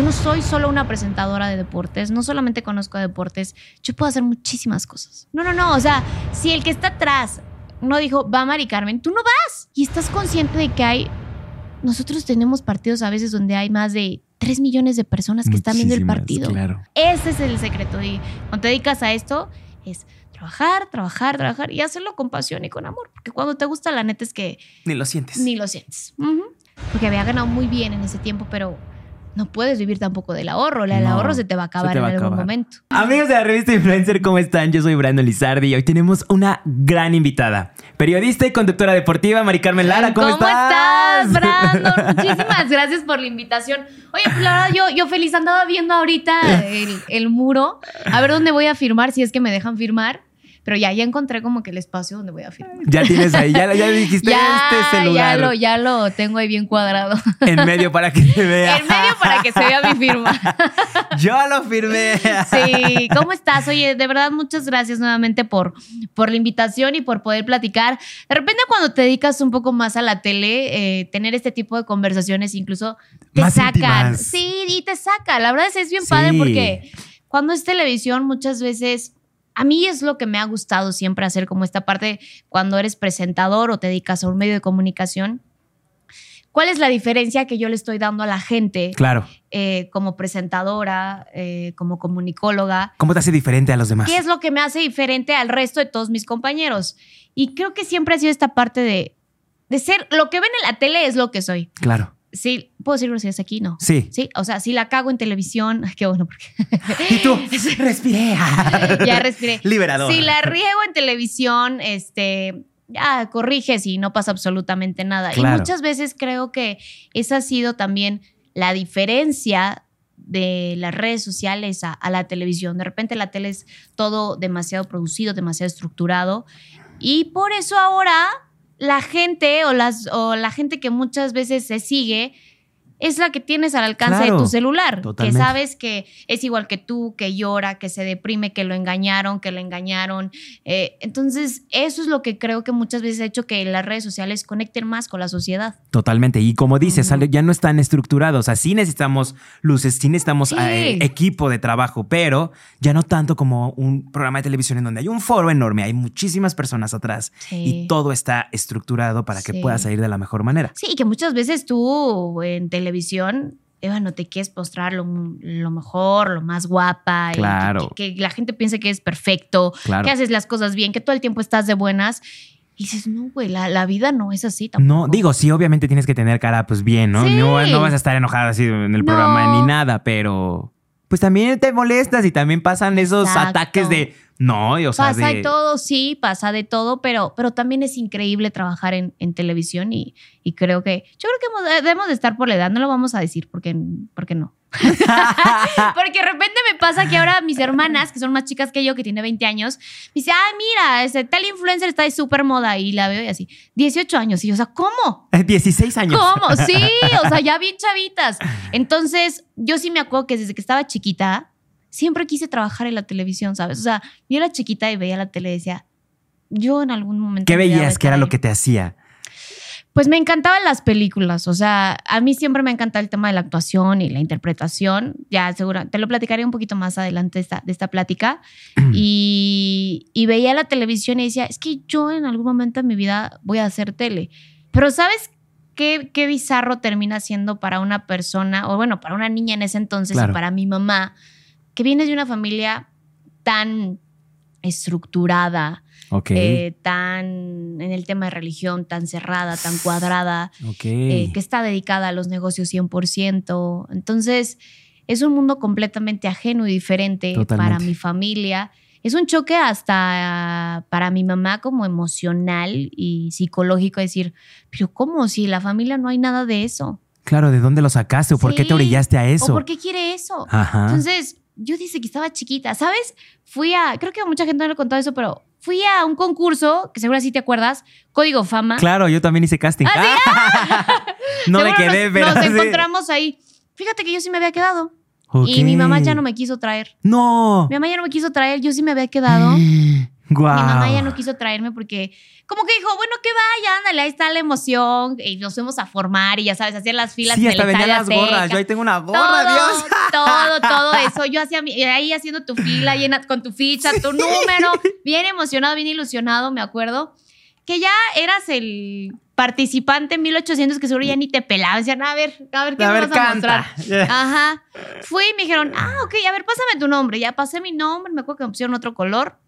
Yo no soy solo una presentadora de deportes, no solamente conozco deportes, yo puedo hacer muchísimas cosas. No, no, no, o sea, si el que está atrás no dijo, va Mari Carmen, tú no vas. Y estás consciente de que hay, nosotros tenemos partidos a veces donde hay más de 3 millones de personas que están viendo el partido. Claro. Ese es el secreto. Y cuando te dedicas a esto, es trabajar, trabajar, trabajar y hacerlo con pasión y con amor. Porque cuando te gusta, la neta es que Ni lo sientes. ni lo sientes. Ujú. Porque había ganado muy bien en ese tiempo, pero no puedes vivir tampoco del ahorro. El No, ahorro se te va a acabar en algún acabar. momento. Amigos de la revista Influencer, ¿cómo están? Yo soy Brandon Lizardi y hoy tenemos una gran invitada. Periodista y conductora deportiva, Mari Carmen Lara, ¿cómo, estás, Brandon? Muchísimas gracias por la invitación. Oye, pues la verdad, yo, yo feliz andaba viendo ahorita el, el muro. A ver dónde voy a firmar, si es que me dejan firmar. Pero ya, ya encontré como que el espacio donde voy a firmar. Ya tienes ahí, ya, ya dijiste Ya, este es el ya lo, ya lo tengo ahí bien cuadrado. en medio para que se vea. En medio para que se vea mi firma. Yo lo firmé. Sí, ¿cómo estás? Oye, de verdad, muchas gracias nuevamente por, por la invitación y por poder platicar. De repente, cuando te dedicas un poco más a la tele, eh, tener este tipo de conversaciones incluso te Más sacan. íntimas. Sí, y te saca. La verdad es es bien padre porque cuando es televisión, muchas veces. A mí es lo que me ha gustado siempre hacer, como esta parte cuando eres presentador o te dedicas a un medio de comunicación. ¿Cuál es la diferencia que yo le estoy dando a la gente Claro. eh, como presentadora, eh, como comunicóloga? ¿Cómo te hace diferente a los demás? ¿Qué es lo que me hace diferente al resto de todos mis compañeros? Y creo que siempre ha sido esta parte de, de ser, lo que ven en la tele es lo que soy. Claro. Sí, ¿puedo decir groserías aquí? No. Sí. Sí, o sea, si la cago en televisión, ay, qué bueno, porque Y tú, respiré. ya respiré. Liberador. Si la riego en televisión, este, ya corriges y no pasa absolutamente nada. Claro. Y muchas veces creo que esa ha sido también la diferencia de las redes sociales a, a la televisión. De repente la tele es todo demasiado producido, demasiado estructurado. Y por eso ahora la gente o, las, o la gente que muchas veces se sigue es la que tienes al alcance Claro, de tu celular. totalmente. Que sabes que es igual que tú, que llora, que se deprime, que lo engañaron, que lo engañaron. Eh, entonces, eso es lo que creo que muchas veces ha hecho que las redes sociales conecten más con la sociedad. Totalmente. Y como dices, ya no están estructurados. O sea, sí necesitamos luces, sí necesitamos Sí. eh, equipo de trabajo, pero ya no tanto como un programa de televisión en donde hay un foro enorme, hay muchísimas personas atrás Sí. y todo está estructurado para que Sí. pueda salir de la mejor manera. Sí, y que muchas veces tú en televisión, eh, bueno, te quieres mostrar lo, lo mejor, lo más guapa. y Claro. que, que la gente piense que es perfecto, Claro. que haces las cosas bien, que todo el tiempo estás de buenas. Y dices, no, güey, la, la vida no es así tampoco. No, digo, sí, obviamente tienes que tener cara, pues bien, ¿no? Sí. No, no vas a estar enojada así en el No. programa ni nada, pero pues también te molestas y también pasan esos Exacto. ataques de no, y, o sea, Pasa de- de todo, sí, pasa de todo, pero, pero también es increíble trabajar en, en televisión y, y creo que, yo creo que hemos- debemos de estar por la edad, no lo vamos a decir porque, porque no. Porque de repente me pasa que ahora mis hermanas, que son más chicas que yo, que tiene 20 años, me dice, ay, mira, ese tal influencer está de súper moda y la veo y así, 18 años. Y yo, o sea, ¿cómo? 16 años. ¿Cómo? Sí, o sea, ya bien chavitas. Entonces, yo sí me acuerdo que desde que estaba chiquita, siempre quise trabajar en la televisión, ¿sabes? O sea, yo era chiquita y veía la tele y decía, yo en algún momento... ¿Qué veías que era lo que te hacía? Pues me encantaban las películas, o sea, a mí siempre me encanta el tema de la actuación y la interpretación. Ya, seguro, te lo platicaré un poquito más adelante de esta, de esta plática. y, y veía la televisión y decía, es que yo en algún momento de mi vida voy a hacer tele. Pero ¿sabes qué, qué bizarro termina siendo para una persona, o bueno, para una niña en ese entonces Claro. y para mi mamá, que vienes de una familia tan estructurada, Eh, tan en el tema de religión, tan cerrada, tan cuadrada, eh, que está dedicada a los negocios 100%. Entonces, es un mundo completamente ajeno y diferente Totalmente. para mi familia. Es un choque hasta para mi mamá como emocional y psicológico, decir, pero ¿cómo? Si en la familia no hay nada de eso. claro, ¿de dónde lo sacaste o por qué te orillaste a ¿O eso? por qué quiere eso? Ajá. Entonces, yo dice que estaba chiquita, ¿sabes? Fui a, creo que a mucha gente no le contado eso, pero fui a un concurso, que seguro sí te acuerdas, Código Fama. Claro, yo también hice casting. no me quedé, nos, pero. Nos sí. encontramos ahí. Fíjate que yo sí me había quedado. Y mi mamá ya no me quiso traer. No. Mi mamá ya no me quiso traer, yo sí me había quedado. Guau. Mi mamá ya no quiso traerme porque como que dijo, bueno, que vaya, ándale, ahí está la emoción. Y nos fuimos a formar y ya sabes, hacían las filas Sí, hasta vendían las gorras. Azteca. Yo ahí tengo una gorra, todo, Dios. todo, todo eso. Yo hacía mi- ahí haciendo tu fila, llena, con tu ficha, tu número, bien emocionado, bien ilusionado, me acuerdo. Que ya eras el participante en 1800 que seguro ya ni te pelaban. Decían, a ver, a ver, ¿qué A me ver, vas a mostrar? Ajá. Fui y me dijeron, ah, ok, a ver, pásame tu nombre. Ya pasé mi nombre, me acuerdo que me pusieron otro color.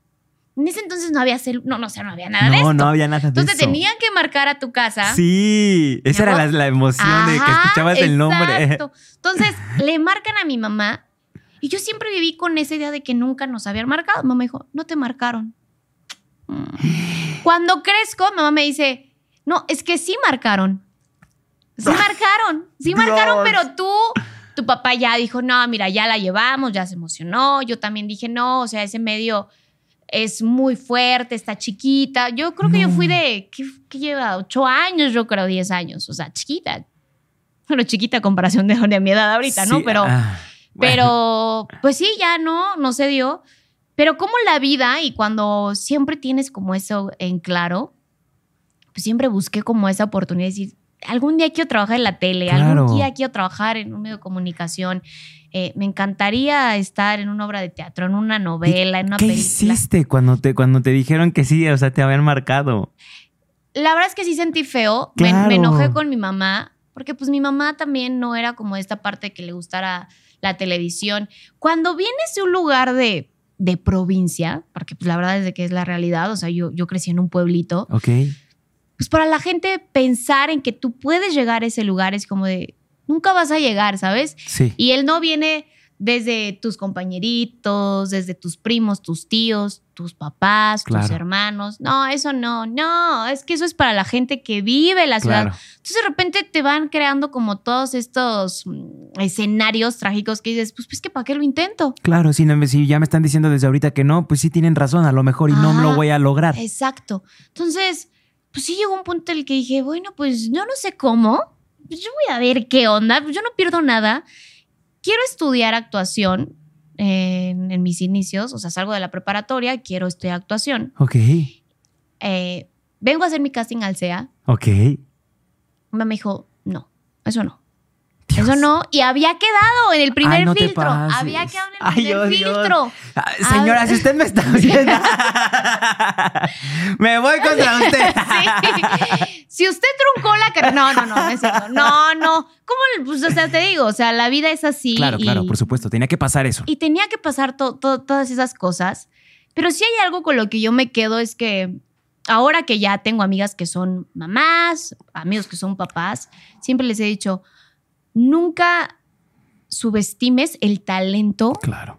En ese entonces no había celu no, no, o sea, no había nada de No, esto. no había nada de entonces eso. tenían que marcar a tu casa. Sí, esa era la, la emoción de que escuchabas el nombre. Entonces le marcan a mi mamá y yo siempre viví con esa idea de que nunca nos habían marcado. Mamá dijo, no te marcaron. Cuando crezco, mamá me dice, no, es que sí marcaron. Sí marcaron, sí marcaron, Dios. pero tú, tu papá ya dijo, no, mira, ya la llevamos, ya se emocionó. Yo también dije, no, o sea, ese medio es muy fuerte, está chiquita. Yo creo que yo No. fui de, ¿qué, qué lleva? Ocho años, yo creo, diez años. O sea, chiquita. Bueno, chiquita a comparación de, de mi edad ahorita, ¿no? Sí, Pero, ah, bueno. pero, pues sí, ya no, no se dio. Pero como la vida y cuando siempre tienes como eso en claro, pues siempre busqué como esa oportunidad de decir, algún día quiero trabajar en la tele, Claro. algún día quiero trabajar en un medio de comunicación. Eh, me encantaría estar en una obra de teatro, en una novela, en una ¿Qué película. hiciste cuando te, cuando te dijeron que sí? O sea, te habían marcado. La verdad es que sí sentí feo. Me- enojé con mi mamá, porque pues mi mamá también no era como esta parte que le gustara la televisión. Cuando vienes de un lugar de, de provincia, porque pues la verdad es de que es la realidad, o sea, yo, yo crecí en un pueblito, Ok. Pues para la gente pensar en que tú puedes llegar a ese lugar es como de, nunca vas a llegar, ¿sabes? Sí. Y él no viene desde tus compañeritos, desde tus primos, tus tíos, tus papás, tus hermanos. No, eso no, no, es que eso es para la gente que vive la ciudad. Claro. Entonces de repente te van creando como todos estos mm, escenarios trágicos que dices, pues, pues que para qué lo intento. Claro, si, no, si ya me están diciendo desde ahorita que no, pues sí tienen razón, a lo mejor y no lo voy a lograr. Exacto. Entonces, pues sí llegó un punto en el que dije, bueno, pues yo no sé cómo, pues yo voy a ver qué onda, yo no pierdo nada. Quiero estudiar actuación en, en mis inicios, o sea, salgo de la preparatoria, quiero estudiar actuación. Ok, Eh, vengo a hacer mi casting al CEA. ok. Mi mamá me dijo, no, eso no. Dios. Eso no. Y había quedado en el primer Ay, no te filtro. pases. Había quedado en el Ay, primer oh, Dios. filtro. Ah, señora, ver. si usted me está viendo, me voy contra usted. Sí. Si usted truncó la carrera. No, no, no, no. No, no. ¿Cómo? Pues, o sea, te digo, o sea, la vida es así. Claro, y, claro, por supuesto, tenía que pasar eso. Y tenía que pasar to- to- todas esas cosas. Pero sí hay algo con lo que yo me quedo, es que ahora que ya tengo amigas que son mamás, amigos que son papás, siempre les he dicho, nunca subestimes el talento Claro.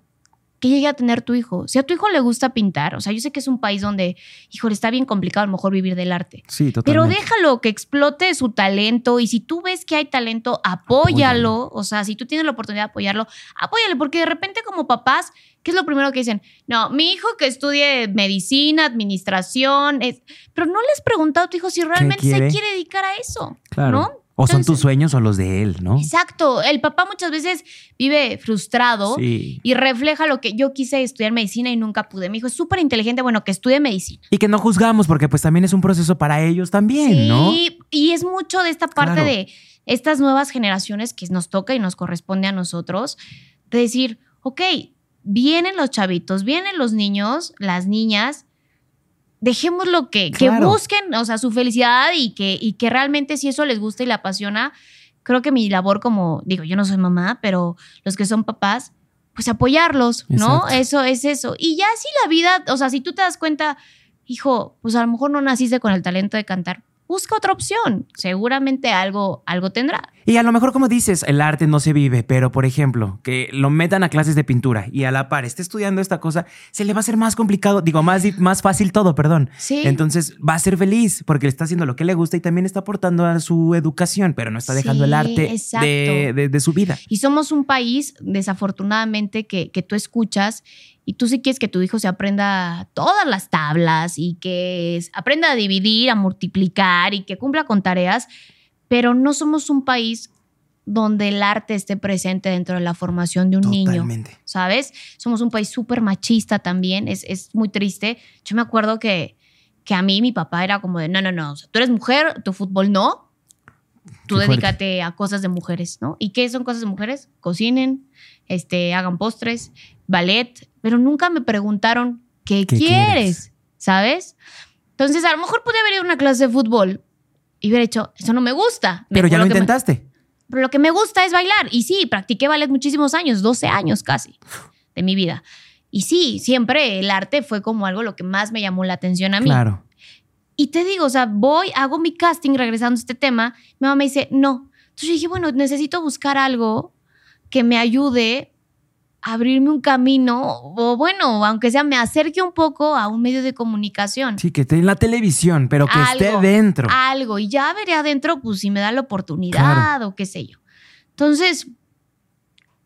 que llegue a tener tu hijo. Si a tu hijo le gusta pintar, o sea, yo sé que es un país donde, híjole, está bien complicado a lo mejor vivir del arte. Sí, Pero totalmente. déjalo que explote su talento y si tú ves que hay talento, apóyalo. O sea, si tú tienes la oportunidad de apoyarlo, apóyale, porque de repente como papás, ¿qué es lo primero que dicen? No, mi hijo que estudie medicina, administración, es... pero no le has preguntado a tu hijo si realmente quiere? se quiere dedicar a eso. Claro. ¿no? O son tus sueños o los de él, ¿no? Exacto. El papá muchas veces vive frustrado. Sí. Y refleja lo que yo quise estudiar medicina y nunca pude. Mi hijo es súper inteligente, bueno, que estudie medicina. Y que no juzgamos, porque pues también es un proceso para ellos también, sí, ¿no? y es mucho de esta parte Claro. de estas nuevas generaciones que nos toca y nos corresponde a nosotros, de decir, ok, vienen los chavitos, vienen los niños, las niñas, dejémoslo que, que busquen, o sea, su felicidad y que, y que realmente si eso les gusta y le apasiona, creo que mi labor como, digo, yo no soy mamá, pero los que son papás, pues apoyarlos, ¿no? Exacto. Eso es eso. Y ya si la vida, o sea, si tú te das cuenta, hijo, pues a lo mejor no naciste con el talento de cantar, busca otra opción. Seguramente algo, algo tendrá. Y a lo mejor, como dices, el arte no se vive, pero por ejemplo, que lo metan a clases de pintura y a la par esté estudiando esta cosa, se le va a hacer más complicado, digo, más, más fácil todo, perdón. Sí. Entonces va a ser feliz porque le está haciendo lo que le gusta y también está aportando a su educación, pero no está dejando el arte de, de- de su vida. Y somos un país, desafortunadamente, que, que tú escuchas y tú sí quieres que tu hijo se aprenda todas las tablas y que aprenda a dividir, a multiplicar y que cumpla con tareas, pero no somos un país donde el arte esté presente dentro de la formación de un niño. Totalmente. ¿Sabes? Somos un país súper machista también, es, es muy triste. Yo me acuerdo que, que a mí mi papá era como de, no, no, no, o sea, tú eres mujer, tu fútbol no, tú Qué fuerte. dedícate a cosas de mujeres, ¿no? ¿Y qué son cosas de mujeres? Cocinen, este, hagan postres, ballet, pero nunca me preguntaron qué, ¿Qué quieres? quieres? ¿sabes? Entonces, a lo mejor pude haber ido a una clase de fútbol y hubiera hecho, eso no me gusta. Me Pero ya lo me- intentaste. pero lo que me gusta es bailar. Y sí, practiqué ballet muchísimos años, 12 años casi de mi vida. Y sí, siempre el arte fue como algo lo que más me llamó la atención a mí. Claro. Y te digo, o sea, voy, hago mi casting regresando a este tema. Mi mamá me dice, no. Entonces yo dije, bueno, necesito buscar algo que me ayude a abrirme un camino, o bueno, aunque sea me acerque un poco a un medio de comunicación. Sí, que esté en la televisión, pero que esté dentro. Algo. Y ya veré adentro, pues si me da la oportunidad o qué sé yo. Entonces,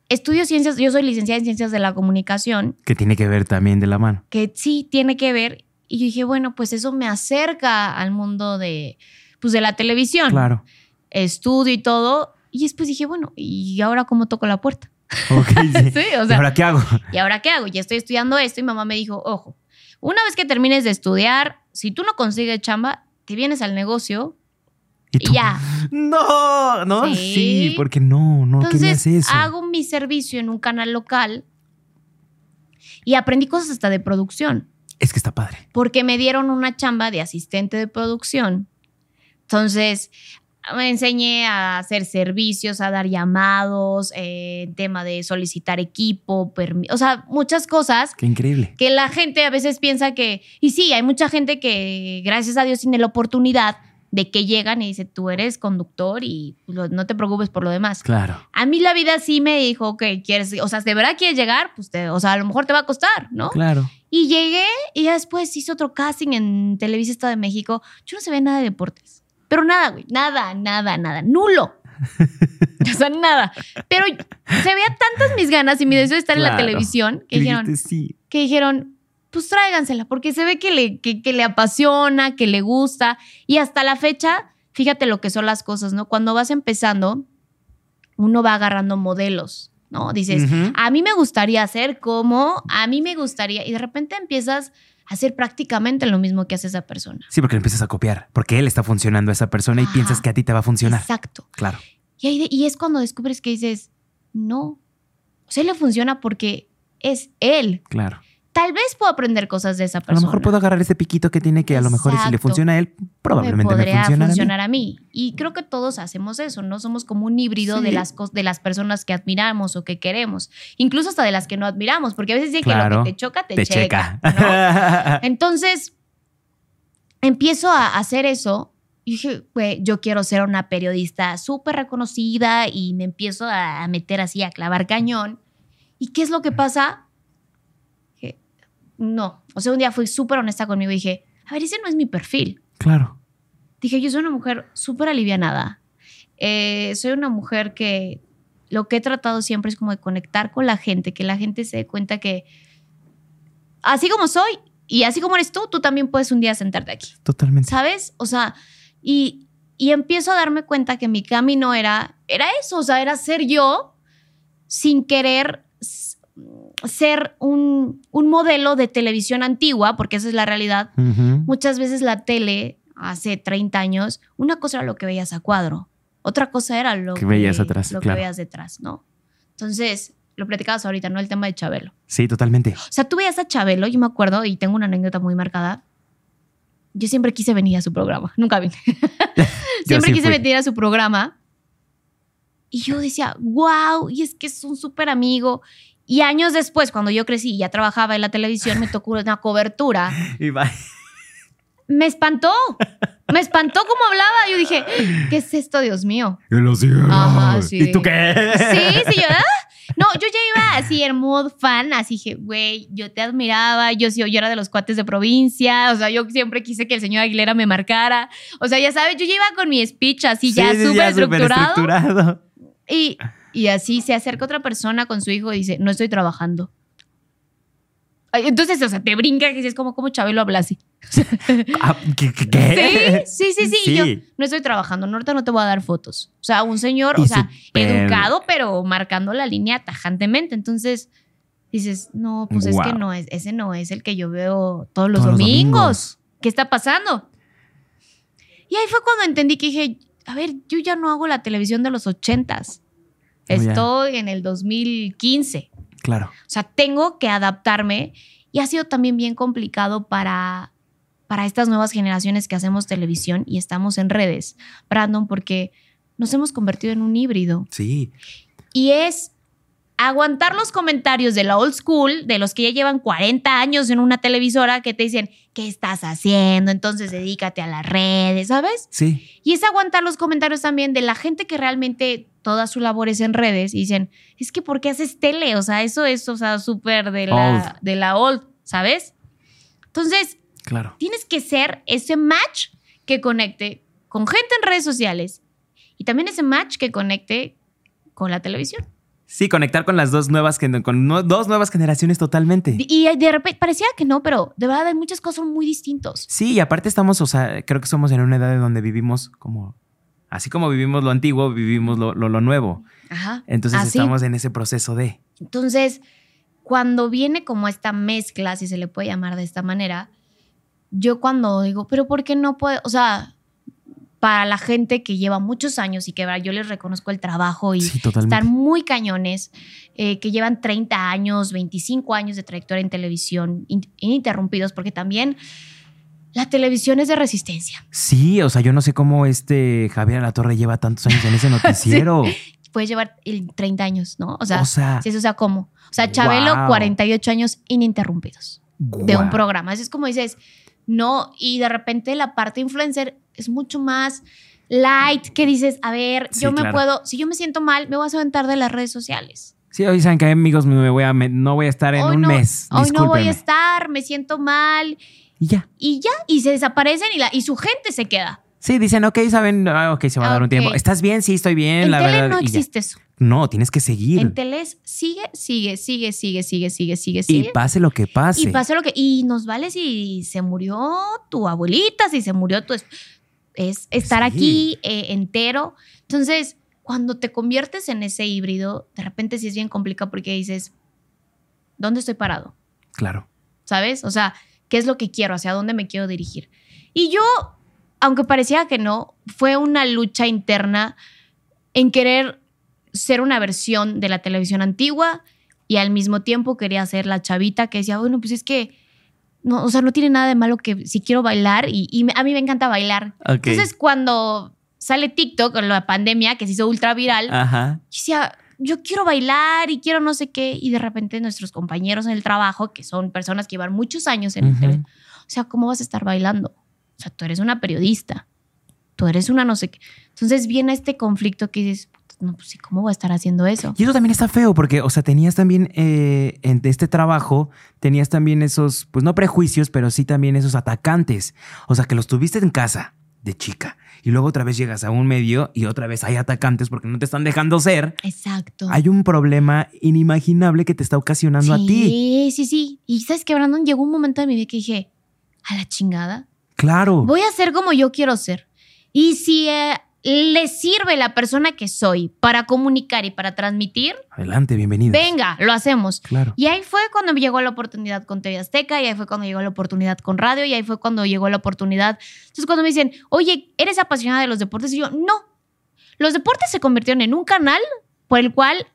estudio ciencias, yo soy licenciada en ciencias de la comunicación, Que tiene que ver también de la mano. que sí tiene que ver. Y yo dije, bueno, pues eso me acerca al mundo de, pues de la televisión. Claro. Estudio y todo. Y después dije, bueno, ¿y ahora cómo toco la puerta? Ok, sí. Sí, o ¿Y ahora qué hago? ¿y ahora qué hago? Ya estoy estudiando esto y mamá me dijo, ojo, una vez que termines de estudiar, si tú no consigues chamba, te vienes al negocio ¿Y y ya. No, no, sí, Sí. porque no, no Entonces, querías eso. hago mi servicio en un canal local y aprendí cosas hasta de producción, Es que está padre. porque me dieron una chamba de asistente de producción. Entonces, me enseñé a hacer servicios, a dar llamados, eh, tema de solicitar equipo, o sea, muchas cosas Qué increíble. que la gente a veces piensa que, y sí, hay mucha gente que gracias a Dios tiene la oportunidad de que llegan y dice, tú eres conductor y no te preocupes por lo demás. Claro. A mí la vida sí me dijo, ok, quieres, o sea, de verdad quieres llegar, pues te, o sea, a lo mejor te va a costar, ¿no? Claro. Y llegué y ya después hice otro casting en Televisa Estado de México. Yo no sabía nada de deportes. Pero nada, güey, nada, nada, nada, nulo. o sea, nada. Pero se veía tantas mis ganas y mi deseo de estar en la televisión que dijeron, sí. que dijeron, pues tráigansela, porque se ve que le, que, que le apasiona, que le gusta. Y hasta la fecha, fíjate lo que son las cosas, ¿no? Cuando vas empezando, uno va agarrando modelos, ¿no? Dices, a mí me gustaría hacer como, a mí me gustaría, y de repente empiezas hacer prácticamente lo mismo que hace esa persona. Sí, porque lo empiezas a copiar. Porque él está funcionando a esa persona y piensas que a ti te va a funcionar. Exacto. Claro. Y, ahí de- y es cuando descubres que dices, no, o sea, le funciona porque es él. Claro. Tal vez puedo aprender cosas de esa A persona. lo mejor puedo agarrar ese piquito que tiene que a lo mejor si le funciona a él, probablemente me, funcione funcionar a mí. a mí. Y creo que todos hacemos eso, ¿no? Somos como un híbrido Sí. de, las de las personas que admiramos o que queremos. Incluso hasta de las que no admiramos, porque a veces dicen que lo que te choca, te, Te checa. checa. ¿no? Entonces, empiezo a hacer eso. Y dije, güey, yo quiero ser una periodista súper reconocida y me empiezo a a meter así, a clavar cañón. ¿Y qué es lo que pasa? No. O sea, un día fui súper honesta conmigo y dije, a ver, ese no es mi perfil. claro. Dije, yo soy una mujer súper alivianada. Eh, soy una mujer que lo que he tratado siempre es como de conectar con la gente, que la gente se dé cuenta que así como soy y así como eres tú, tú también puedes un día sentarte aquí, Totalmente. ¿sabes? O sea, y, y empiezo a darme cuenta que mi camino era, era eso, o sea, era ser yo sin querer ser un, un modelo de televisión antigua, porque esa es la realidad, muchas veces la tele, hace 30 años, una cosa era lo que veías a cuadro, otra cosa era lo Que veías atrás, lo claro. que veías detrás, ¿no? Entonces, lo platicabas ahorita, ¿no? El tema de Chabelo. Sí, totalmente. O sea, tú veías a Chabelo, yo me acuerdo, y tengo una anécdota muy marcada. Yo siempre quise venir a su programa, nunca vine. siempre sí quise fui. venir a su programa. Y yo decía, wow, y es que es un súper amigo. Y años después, cuando yo crecí y ya trabajaba en la televisión, me tocó una cobertura Y va. me espantó. Me espantó cómo hablaba. Yo dije, ¿qué es esto, Dios mío? Y los Ajá, sí. ¿Y tú qué? Sí, sí, yo. ¿ah? No, yo ya iba así en mood fan, así dije, güey, yo te admiraba, yo, sí- yo era de los cuates de provincia, o sea, yo siempre quise que el señor Aguilera me marcara, o sea, ya sabes, yo ya iba con mi speech así ya Sí, sí, súper súper estructurado estructurado. y, y así se acerca otra persona con su hijo y dice, no estoy trabajando. Entonces, o sea, te brinca que es como, como Chabelo habla así. Ah, ¿Qué? Sí, sí, sí, sí. Y yo no estoy trabajando, no, ahorita no te voy a dar fotos. O sea, un señor, Y o sea, educado, pero marcando la línea tajantemente. Entonces, dices, no, pues es que no es, ese no es el que yo veo todos los, Todos los domingos. domingos. ¿Qué está pasando? Y ahí fue cuando entendí que dije, a ver, yo ya no hago la televisión de los ochentas. Estoy en el 2015. Claro. O sea, tengo que adaptarme y ha sido también bien complicado para, para estas nuevas generaciones que hacemos televisión y estamos en redes, Brandon, porque nos hemos convertido en un híbrido. Sí. Y es aguantar los comentarios de la old school, de los que ya llevan 40 años en una televisora, que te dicen, ¿qué estás haciendo? Entonces dedícate a las redes, ¿sabes? Sí. Y es aguantar los comentarios también de la gente que realmente toda su labor es en redes y dicen, es que ¿por qué haces tele? O sea, eso es, o sea, súper de la, Old. de la old, ¿sabes? Entonces, Claro. tienes que ser ese match que conecte con gente en redes sociales y también ese match que conecte con la televisión. Sí, conectar con las dos nuevas, con no- dos nuevas generaciones totalmente. Y de repente, parecía que no, pero de verdad hay muchas cosas muy distintos. Sí, y aparte estamos, o sea, creo que somos en una edad en donde vivimos como, así como vivimos lo antiguo, vivimos lo, lo- lo nuevo. Ajá. Entonces Así. estamos en ese proceso de, Entonces, cuando viene como esta mezcla, si se le puede llamar de esta manera, yo cuando digo, pero ¿por qué no puede? O sea, para la gente que lleva muchos años y que yo les reconozco el trabajo y sí, están muy cañones, eh, que llevan 30 años, 25 años de trayectoria en televisión, in- ininterrumpidos, porque también la televisión es de resistencia. Sí, o sea, yo no sé cómo este Javier Alatorre lleva tantos años en ese noticiero. Puedes llevar el 30 años, ¿no? O sea, o sea, sí, o sea, ¿cómo? O sea, Chabelo, Wow. 48 años ininterrumpidos. de un programa. Así es como dices, no, y de repente la parte influencer es mucho más light, que dices, a ver, Sí, yo me claro. puedo, si yo me siento mal, me voy a aventar de las redes sociales. Sí, hoy saben que amigos, me voy a, me- no voy a estar en hoy un no, mes. Hoy no voy a estar, me siento mal, Y ya. y ya, y se desaparecen y, la, y su gente se queda. Sí, dicen, ok, saben, ah, ok, se va a dar un tiempo. ¿Estás bien? Sí, estoy bien, en la tele verdad. no y ya. existe eso. No, tienes que seguir. En tele es sigue, sigue, sigue, sigue, sigue, sigue, sigue, y pase lo que pase. Y pasa lo que. Y nos vale si se murió tu abuelita, si se murió tu. es- Es estar Sí. aquí eh, entero. Entonces, cuando te conviertes en ese híbrido, de repente sí es bien complicado porque dices, ¿dónde estoy parado? Claro. ¿Sabes? O sea, ¿qué es lo que quiero? ¿Hacia dónde me quiero dirigir? Y yo, aunque parecía que no, fue una lucha interna en querer ser una versión de la televisión antigua y al mismo tiempo quería ser la chavita que decía, bueno, pues es que, no, o sea, no tiene nada de malo que si quiero bailar y, a mí me encanta bailar. Entonces, cuando sale TikTok, con la pandemia que se hizo ultra viral, Ajá. decía, yo quiero bailar y quiero no sé qué. Y de repente nuestros compañeros en el trabajo, que son personas que llevan muchos años en el tele, o sea, ¿cómo vas a estar bailando? O sea, tú eres una periodista, tú eres una no sé qué. Entonces viene este conflicto que dices, no, pues sí, ¿cómo voy a estar haciendo eso? Y eso también está feo porque, o sea, tenías también eh, en este trabajo, tenías también esos, pues no prejuicios, pero sí también esos atacantes. O sea, que los tuviste en casa de chica y luego otra vez llegas a un medio y otra vez hay atacantes porque no te están dejando ser. Exacto. Hay un problema inimaginable que te está ocasionando a ti. Sí, sí, sí. Y sabes que, Brandon, llegó un momento de mi vida que dije, a la chingada, Claro. voy a ser como yo quiero ser. Y si eh, le sirve la persona que soy para comunicar y para transmitir, Adelante, bienvenido. venga, lo hacemos. Claro. Y ahí fue cuando llegó la oportunidad con TV Azteca, y ahí fue cuando llegó la oportunidad con radio, y ahí fue cuando llegó la oportunidad. Entonces, cuando me dicen, oye, ¿eres apasionada de los deportes? Y yo, no. Los deportes se convirtieron en un canal por el cual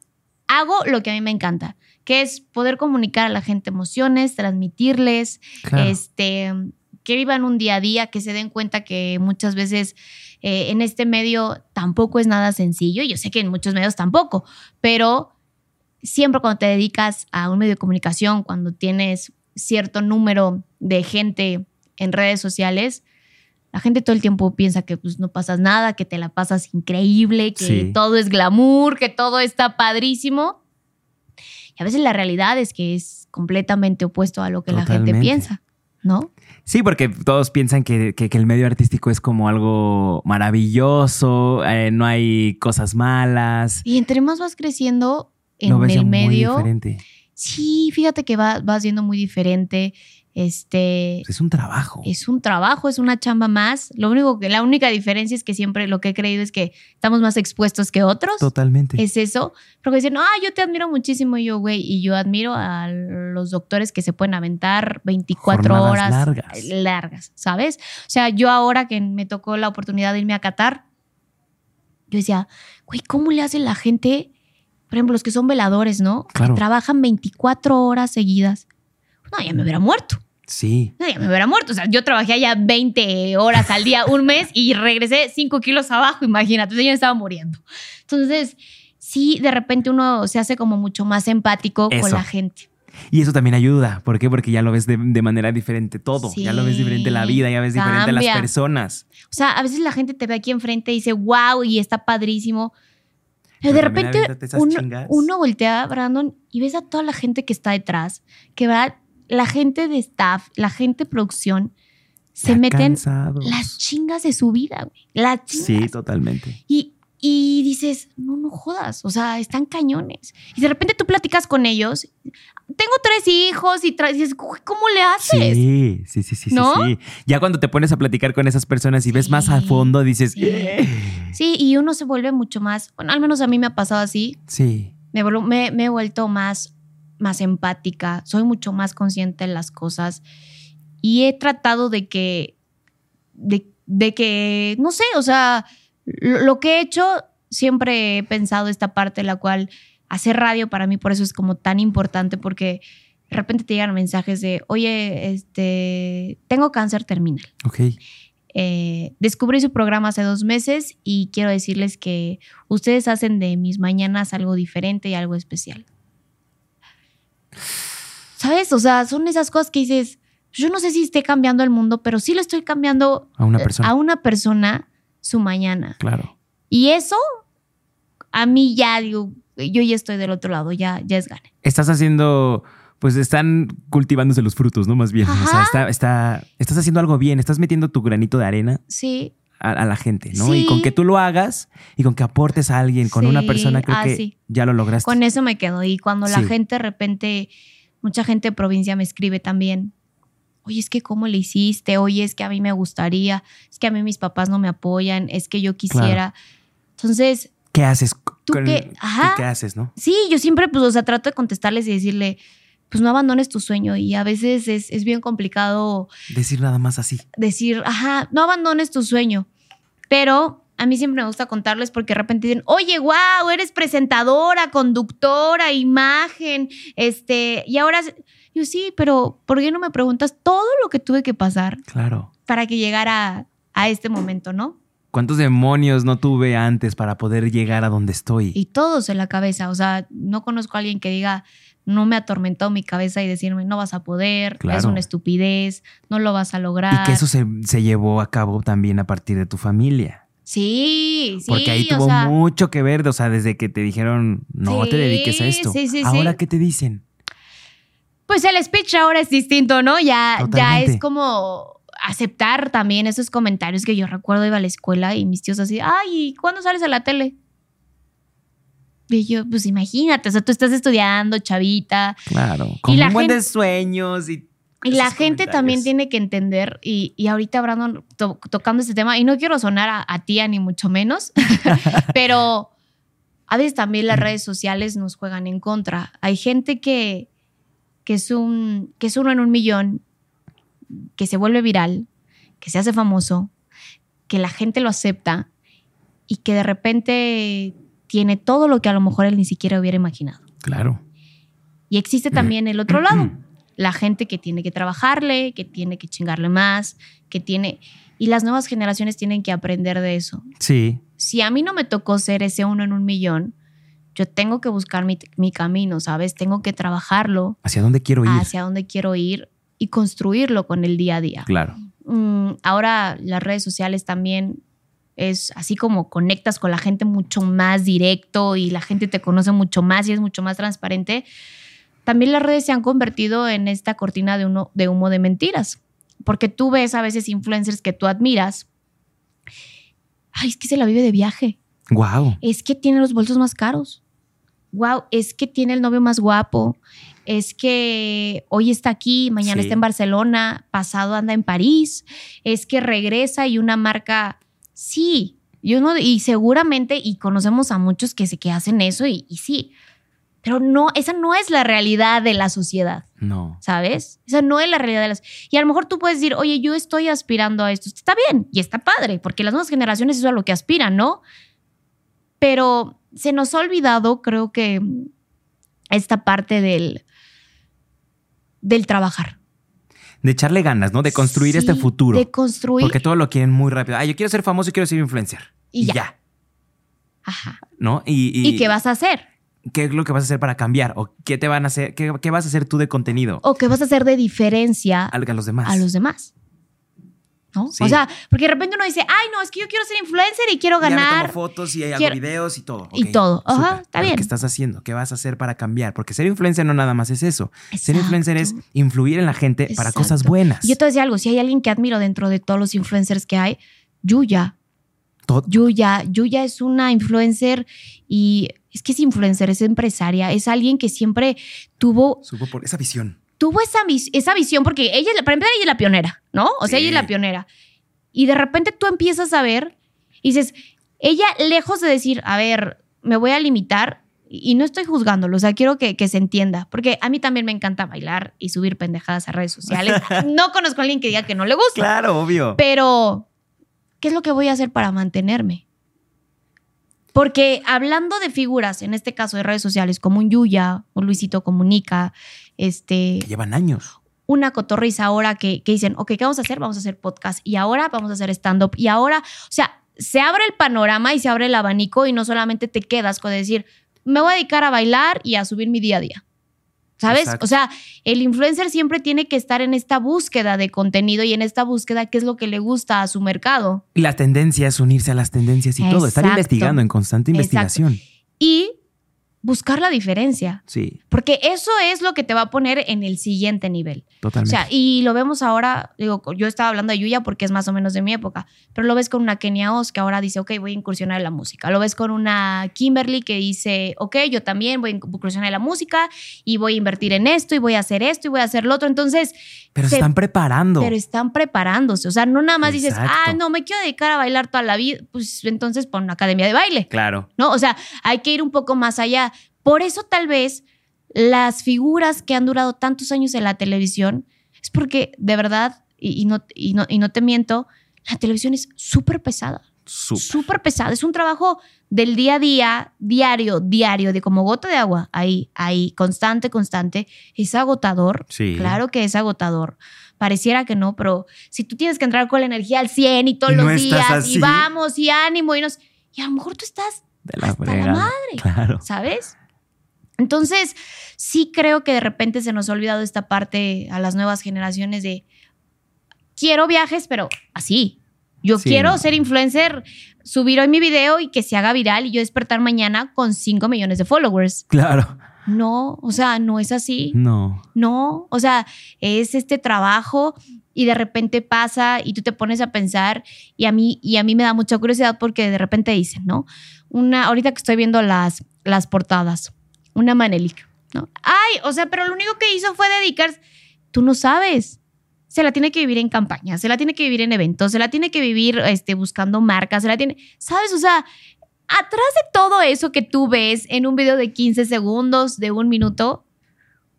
hago lo que a mí me encanta, que es poder comunicar a la gente emociones, transmitirles, Claro. este, que vivan un día a día, que se den cuenta que muchas veces eh, en este medio tampoco es nada sencillo. y Yo sé que en muchos medios tampoco, pero siempre cuando te dedicas a un medio de comunicación, cuando tienes cierto número de gente en redes sociales, la gente todo el tiempo piensa que pues, no pasas nada, que te la pasas increíble, que Sí. todo es glamour, que todo está padrísimo. Y a veces la realidad es que es completamente opuesto a lo que la gente piensa, ¿no? Sí, porque todos piensan que, que- que el medio artístico es como algo maravilloso, eh, no hay cosas malas. Y entre más vas creciendo en Lo ves ya el muy medio, diferente. Sí, fíjate que va, vas viendo muy diferente. Este Es un trabajo. es un trabajo, es una chamba más. Lo único que, la única diferencia es que siempre lo que he creído es que estamos más expuestos que otros. Totalmente. Es eso. Porque dicen, ah, yo te admiro muchísimo. Y yo, güey, y yo admiro a los doctores que se pueden aventar 24 Jornadas horas largas. largas, ¿sabes? O sea, yo ahora que me tocó la oportunidad de irme a Qatar, yo decía, güey, ¿cómo le hace la gente? Por ejemplo, los que son veladores, ¿no? Que Claro. trabajan 24 horas seguidas. No, ya me hubiera muerto. Sí. No, ya me hubiera muerto. O sea, yo trabajé allá 20 horas al día, un mes, y regresé 5 kilos abajo, imagínate. Sea, yo me estaba muriendo. Entonces, sí, de repente uno se hace como mucho más empático con la gente. Y eso también ayuda. ¿Por qué? Porque ya lo ves de, de manera diferente todo. Sí, ya lo ves diferente la vida, ya ves diferente las cambia. personas. O sea, a veces la gente te ve aquí enfrente y dice, wow, y está padrísimo. Pero, Pero de repente uno, uno voltea, Brandon, y ves a toda la gente que está detrás, que va, la gente de staff, la gente de producción, se Ya meten cansados. las chingas de su vida, güey. Las chingas. Sí, totalmente. Y, y dices, no, no jodas, o sea, están cañones. Y de repente tú platicas con ellos, tengo tres hijos y tra- dices, "Uy, ¿cómo le haces? Sí, sí, sí, sí, ¿No? sí. Ya cuando te pones a platicar con esas personas y ves más a fondo, dices, sí. "Eh". Sí, y uno se vuelve mucho más, bueno, al menos a mí me ha pasado así, sí, me, me, me he vuelto más, más empática, soy mucho más consciente de las cosas y he tratado de que, de, de que, no sé, o sea, lo, lo que he hecho, siempre he pensado esta parte en la cual hacer radio para mí por eso es como tan importante porque de repente te llegan mensajes de, oye, este, tengo cáncer terminal. ok. Eh, descubrí su programa hace dos meses y quiero decirles que ustedes hacen de mis mañanas algo diferente y algo especial. ¿Sabes? O sea, son esas cosas que dices, yo no sé si esté cambiando el mundo, pero sí le estoy cambiando A una eh, persona. a una persona su mañana. Claro. Y eso, a mí ya digo, yo ya estoy del otro lado, ya, ya es gane. Estás haciendo, pues están cultivándose los frutos, ¿no? Más bien. O sea, Ajá. está, está, estás haciendo algo bien, estás metiendo tu granito de arena Sí, a, a la gente, ¿no? Y con que tú lo hagas y con que aportes a alguien, con una persona, creo Ah, que sí. ya lo lograste. Con eso me quedo. Y cuando la gente de repente, mucha gente de provincia me escribe también, oye, es que cómo le hiciste, oye, es que a mí me gustaría, es que a mí mis papás no me apoyan, es que yo quisiera. Entonces, ¿Qué haces? ¿Tú qué? ¿tú Ajá. ¿Qué haces, no? sí, yo siempre, pues, o sea, trato de contestarles y decirle, pues no abandones tu sueño. Y a veces es, es bien complicado Decir nada más así. decir, ajá, no abandones tu sueño. Pero a mí siempre me gusta contarles porque de repente dicen, oye, wow, eres presentadora, conductora, imagen, este, y ahora, se-". yo sí, pero ¿por qué no me preguntas todo lo que tuve que pasar Claro. para que llegara a este momento, no? ¿Cuántos demonios no tuve antes para poder llegar a donde estoy? Y todos en la cabeza, o sea, no conozco a alguien que diga, no me atormentó mi cabeza y decirme, no vas a poder, es una estupidez, no lo vas a lograr. Y que eso se, se llevó a cabo también a partir de tu familia. Sí, sí. Porque ahí o tuvo sea, mucho que ver, o sea, desde que te dijeron, no te dediques a esto. sí, sí, sí. Ahora, ¿qué te dicen? Pues el speech ahora es distinto, ¿no? Ya, ya es como aceptar también esos comentarios que yo recuerdo iba a la escuela y mis tíos así, ay, ¿y ¿cuándo sales a la tele? Y yo, pues imagínate, o sea, tú estás estudiando, chavita, Claro. Con la un buen gente- de sueños y. y la gente también tiene que entender, y, y ahorita Brandon to- tocando este tema, y no quiero sonar a, a tía ni mucho menos, pero a veces también las redes sociales nos juegan en contra. Hay gente que, que, es un, que es uno en un millón, que se vuelve viral, que se hace famoso, que la gente lo acepta y que de repente tiene todo lo que a lo mejor él ni siquiera hubiera imaginado. Claro. Y existe también el otro lado, la gente que tiene que trabajarle, que tiene que chingarle más, que tiene... Y las nuevas generaciones tienen que aprender de eso. Sí. Si a mí no me tocó ser ese uno en un millón, yo tengo que buscar mi, mi camino, ¿sabes? Tengo que trabajarlo ¿Hacia dónde quiero ir? hacia dónde quiero ir y construirlo con el día a día. Claro. Mm, ahora las redes sociales también es así como conectas con la gente mucho más directo y la gente te conoce mucho más y es mucho más transparente. También las redes se han convertido en esta cortina de, uno, de humo de mentiras, porque tú ves a veces influencers que tú admiras. Ay, es que se la vive de viaje. Wow. Es que tiene los bolsos más caros. wow, es que tiene el novio más guapo, es que hoy está aquí, mañana Sí. está en Barcelona, pasado anda en París, es que regresa y una marca, sí, yo no, y seguramente, y conocemos a muchos que, se, que hacen eso y, y sí, pero no, esa no es la realidad de la sociedad. No. ¿sabes? Esa no es la realidad de las... Y a lo mejor tú puedes decir, oye, yo estoy aspirando a esto. Está bien y está padre, porque las nuevas generaciones eso es a lo que aspiran, ¿no? Pero se nos ha olvidado, creo que, esta parte del, del trabajar. De echarle ganas, ¿no? De construir Sí, este futuro. De construir. Porque todo lo quieren muy rápido. Ah, yo quiero ser famoso y quiero ser influencer. Y Y, ya. ya. Ajá. ¿No? Y, ¿Y qué vas a hacer? ¿Qué es lo que vas a hacer para cambiar? ¿O qué te van a hacer? ¿Qué, qué vas a hacer tú de contenido? ¿O qué vas a hacer de diferencia a, a los demás. a los demás? ¿No? Sí. O sea, porque de repente uno dice, ay, no, es que yo quiero ser influencer y quiero Ya me ganar. tomo fotos y hago quiero- videos y todo. y todo. Ajá, súper. está bien. ¿Qué estás haciendo? ¿Qué vas a hacer para cambiar? Porque ser influencer no nada más es eso. Ser influencer es influir en la gente para cosas buenas. Y yo te voy a decir algo, si hay alguien que admiro dentro de todos los influencers que hay, Yuya. Todo- Yuya, Yuya es una influencer y es que es influencer, es empresaria, es alguien que siempre tuvo, Supo por esa visión. Tuvo esa, esa visión, porque ella, para empezar, ella es la pionera, ¿no? O sea, Sí. ella es la pionera. Y de repente tú empiezas a ver y dices, ella lejos de decir, a ver, me voy a limitar, y no estoy juzgándolo, o sea, quiero que, que se entienda, porque a mí también me encanta bailar y subir pendejadas a redes sociales. No conozco a alguien que diga que no le gusta. Claro, obvio. Pero, ¿qué es lo que voy a hacer para mantenerme? Porque hablando de figuras, en este caso de redes sociales, como un Yuya, un Luisito Comunica, este, Que llevan años. una cotorriza ahora que, que dicen, ok, ¿qué vamos a hacer? Vamos a hacer podcast y ahora vamos a hacer stand-up y ahora, o sea, se abre el panorama y se abre el abanico y no solamente te quedas con decir, me voy a dedicar a bailar y a subir mi día a día. ¿Sabes? Exacto. O sea, el influencer siempre tiene que estar en esta búsqueda de contenido y en esta búsqueda qué es lo que le gusta a su mercado. Y la tendencia es unirse a las tendencias y todo. Estar investigando en constante Exacto. investigación. Y buscar la diferencia. Sí, Porque eso es lo que te va a poner en el siguiente nivel. O totalmente. sea, y lo vemos ahora, digo, yo estaba hablando de Yuya porque es más o menos de mi época, pero lo ves con una Kenia Oz que ahora dice, ok, voy a incursionar en la música. Lo ves con una Kimberly que dice, ok, yo también voy a incursionar en la música y voy a invertir en esto y voy a hacer esto y voy a hacer lo otro. Entonces, pero se- están preparando. pero están preparándose. O sea, no nada más dices, ah, no, me quiero dedicar a bailar toda la vida, pues entonces pon una academia de baile. Claro. ¿no? O sea, hay que ir un poco más allá. Por eso tal vez las figuras que han durado tantos años en la televisión es porque de verdad, y, y no, y, no, y no te miento, la televisión es súper pesada. Súper. Pesada. Es un trabajo del día a día, diario, diario, de como gota de agua, ahí, ahí, constante, constante. Es agotador. Sí. Claro que es agotador. Pareciera que no, pero si tú tienes que entrar con la energía al 100 y todos Y no los días, y vamos, y ánimo, y nos. Y a lo mejor tú estás De la hasta la madre. Claro. ¿sabes? Entonces, sí creo que de repente se nos ha olvidado esta parte a las nuevas generaciones de quiero viajes, pero así. Yo Sí, quiero no. ser influencer, subir hoy mi video y que se haga viral y yo despertar mañana con 5 millones de followers. Claro. No, o sea, no es así. No. No, o sea, es este trabajo y de repente pasa y tú te pones a pensar y a mí y a mí me da mucha curiosidad porque de repente dicen, ¿no? Una ahorita que estoy viendo las las portadas, una Manelik, ¿no? Ay, o sea, pero lo único que hizo fue dedicarse tú no sabes. Se la tiene que vivir en campaña, se la tiene que vivir en eventos, se la tiene que vivir este, buscando marcas, se la tiene, ¿sabes? O sea, atrás de todo eso que tú ves en un video de 15 segundos, de un minuto,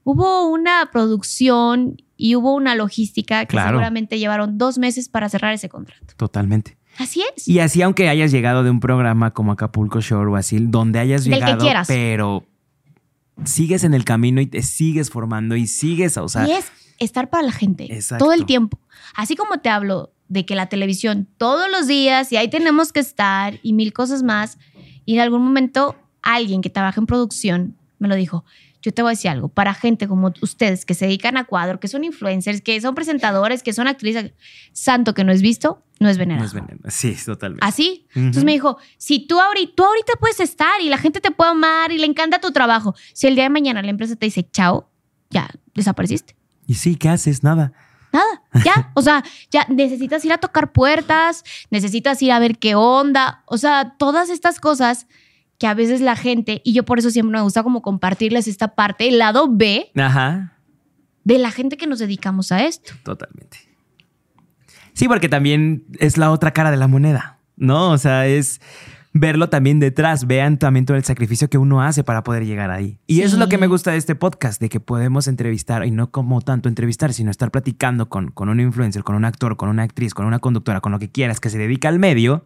hubo una producción y hubo una logística que Claro. seguramente llevaron dos meses para cerrar ese contrato. Totalmente. Así es. Y así, aunque hayas llegado de un programa como Acapulco Shore o así, donde hayas Del que llegado, quieras. pero sigues en el camino y te sigues formando y sigues, o sea, y es estar para la gente Exacto. todo el tiempo. Así como te hablo de que la televisión todos los días y ahí tenemos que estar y mil cosas más. Y en algún momento alguien que trabaja en producción me lo dijo. Yo te voy a decir algo, para gente como ustedes que se dedican a cuadro, que son influencers, que son presentadores, que son actrices, santo que no es visto, no es no venerado. es veneno. Sí, totalmente. Así. Entonces me dijo, si tú ahorita, tú ahorita puedes estar y la gente te puede amar y le encanta tu trabajo, si el día de mañana la empresa te dice chao, ya desapareciste. Y sí, ¿qué haces? Nada. Nada, ya. O sea, ya necesitas ir a tocar puertas, necesitas ir a ver qué onda. O sea, todas estas cosas que a veces la gente, y yo por eso siempre me gusta como compartirles esta parte, el lado B Ajá, de la gente que nos dedicamos a esto. totalmente. Sí, porque también es la otra cara de la moneda, ¿no? O sea, es verlo también detrás, vean también todo el sacrificio que uno hace para poder llegar ahí. Y eso es lo que me gusta de este podcast, de que podemos entrevistar, y no como tanto entrevistar, sino estar platicando con, con un influencer, con un actor, con una actriz, con una conductora, con lo que quieras, que se dedica al medio,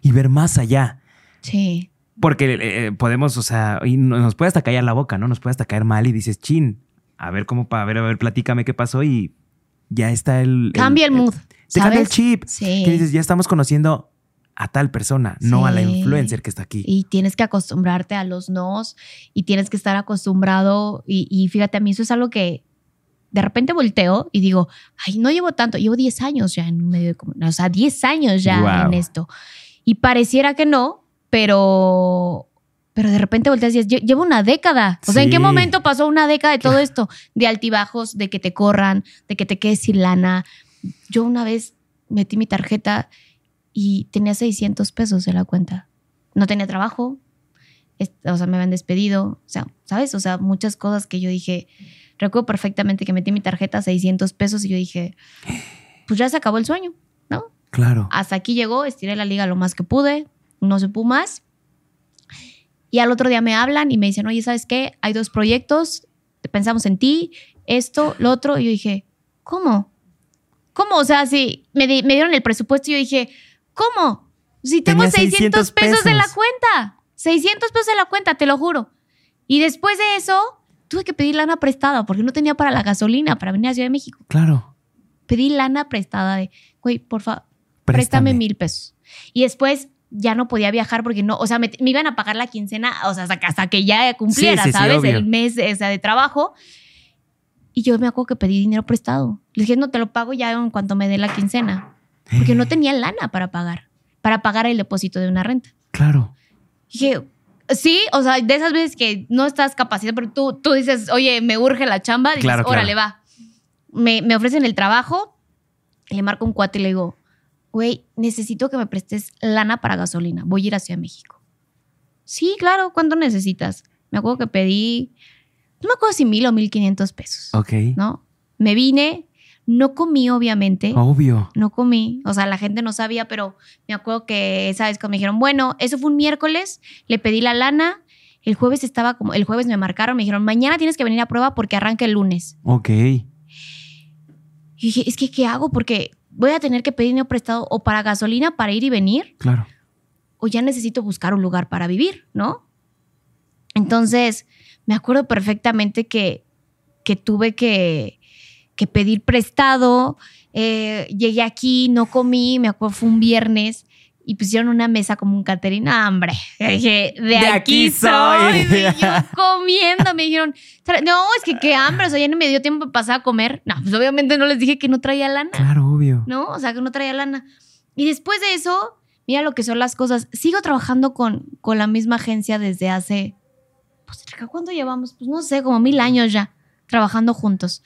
y ver más allá. Sí. Porque eh, podemos, o sea, y no- nos puede hasta callar la boca, ¿no? Nos puede hasta caer mal y dices, chin, a ver cómo, a ver, a ver, platícame qué pasó y ya está el... Cambia el mood. Te cambia el chip. Sí. Que dices, ya estamos conociendo a tal persona, no a la Sí. influencer que está aquí. Y tienes que acostumbrarte a los nos y tienes que estar acostumbrado. Y, y fíjate, a mí eso es algo que de repente volteo y digo, ay, no llevo tanto, llevo 10 años ya en un medio de comunicación, o sea, 10 años ya Wow. en esto. Y pareciera que no, pero, pero de repente volteas y dices, "Lle- llevo una década. O sea, ¿en qué momento pasó una década de todo esto? De altibajos, de que te corran, de que te quedes sin lana. Yo una vez metí mi tarjeta y tenía 600 pesos en la cuenta. No tenía trabajo, o sea, me habían despedido, o sea, ¿sabes? O sea, muchas cosas que yo dije, recuerdo perfectamente que metí mi tarjeta 600 pesos y yo dije, pues ya se acabó el sueño, ¿no? Claro. Hasta aquí llegó, estiré la liga lo más que pude, no se pudo más. Y al otro día me hablan y me dicen, oye, ¿sabes qué? Hay dos proyectos, pensamos en ti, esto, lo otro. Y yo dije, ¿cómo? ¿Cómo? O sea, si me, di- me dieron el presupuesto y yo dije, ¿cómo? Si tengo Tenía 600 600 pesos en la cuenta. 600 pesos en la cuenta, te lo juro. Y después de eso, tuve que pedir lana prestada porque no tenía para la gasolina para venir a Ciudad de México. Claro. Pedí lana prestada de, güey, por favor, préstame mil pesos. Y después ya no podía viajar porque no, o sea, me, me iban a pagar la quincena, o sea, hasta, que- hasta que ya cumpliera, Sí, sí, sí, ¿sabes? obvio. el mes o sea, de trabajo. Y yo me acuerdo que pedí dinero prestado. Le dije, no, te lo pago ya en cuanto me dé la quincena. Porque no tenía lana para pagar, para pagar el depósito de una renta. Claro. Dije, sí, o sea, de esas veces que no estás capacitado, pero tú, tú dices, oye, me urge la chamba, dices, Claro, claro. órale, va. Me, me ofrecen el trabajo, le marco un cuate y le digo, güey, necesito que me prestes lana para gasolina, voy a ir a Ciudad de México. Sí, claro, ¿cuánto necesitas? Me acuerdo que pedí, no me acuerdo si mil o mil quinientos pesos, Ok. ¿no? Me vine, no comí, obviamente. Obvio. No comí, o sea, la gente no sabía, pero me acuerdo que esa vez cuando me dijeron, bueno, eso fue un miércoles, le pedí la lana, el jueves estaba como, el jueves me marcaron, me dijeron, mañana tienes que venir a prueba porque arranca el lunes. Ok. Y dije, es que, ¿qué hago? Porque voy a tener que pedir dinero prestado o para gasolina para ir y venir, Claro. o ya necesito buscar un lugar para vivir, ¿no? Entonces, me acuerdo perfectamente que, que tuve que, que pedir prestado. eh, llegué aquí, no comí, me acuerdo, fue un viernes. Y pusieron una mesa como un catering. ¡Ah, hombre! Dije, de, aquí, aquí soy. soy. Y yo comiendo. Me dijeron, "Tra- no, es que qué hambre. O sea, ya no me dio tiempo de pasar a comer. No, pues obviamente no les dije que no traía lana. Claro, obvio. ¿no? O sea, que no traía lana. Y después de eso, mira lo que son las cosas. Sigo trabajando con, con la misma agencia desde hace, pues, ¿cuánto llevamos? Pues no sé, como mil años ya, trabajando juntos.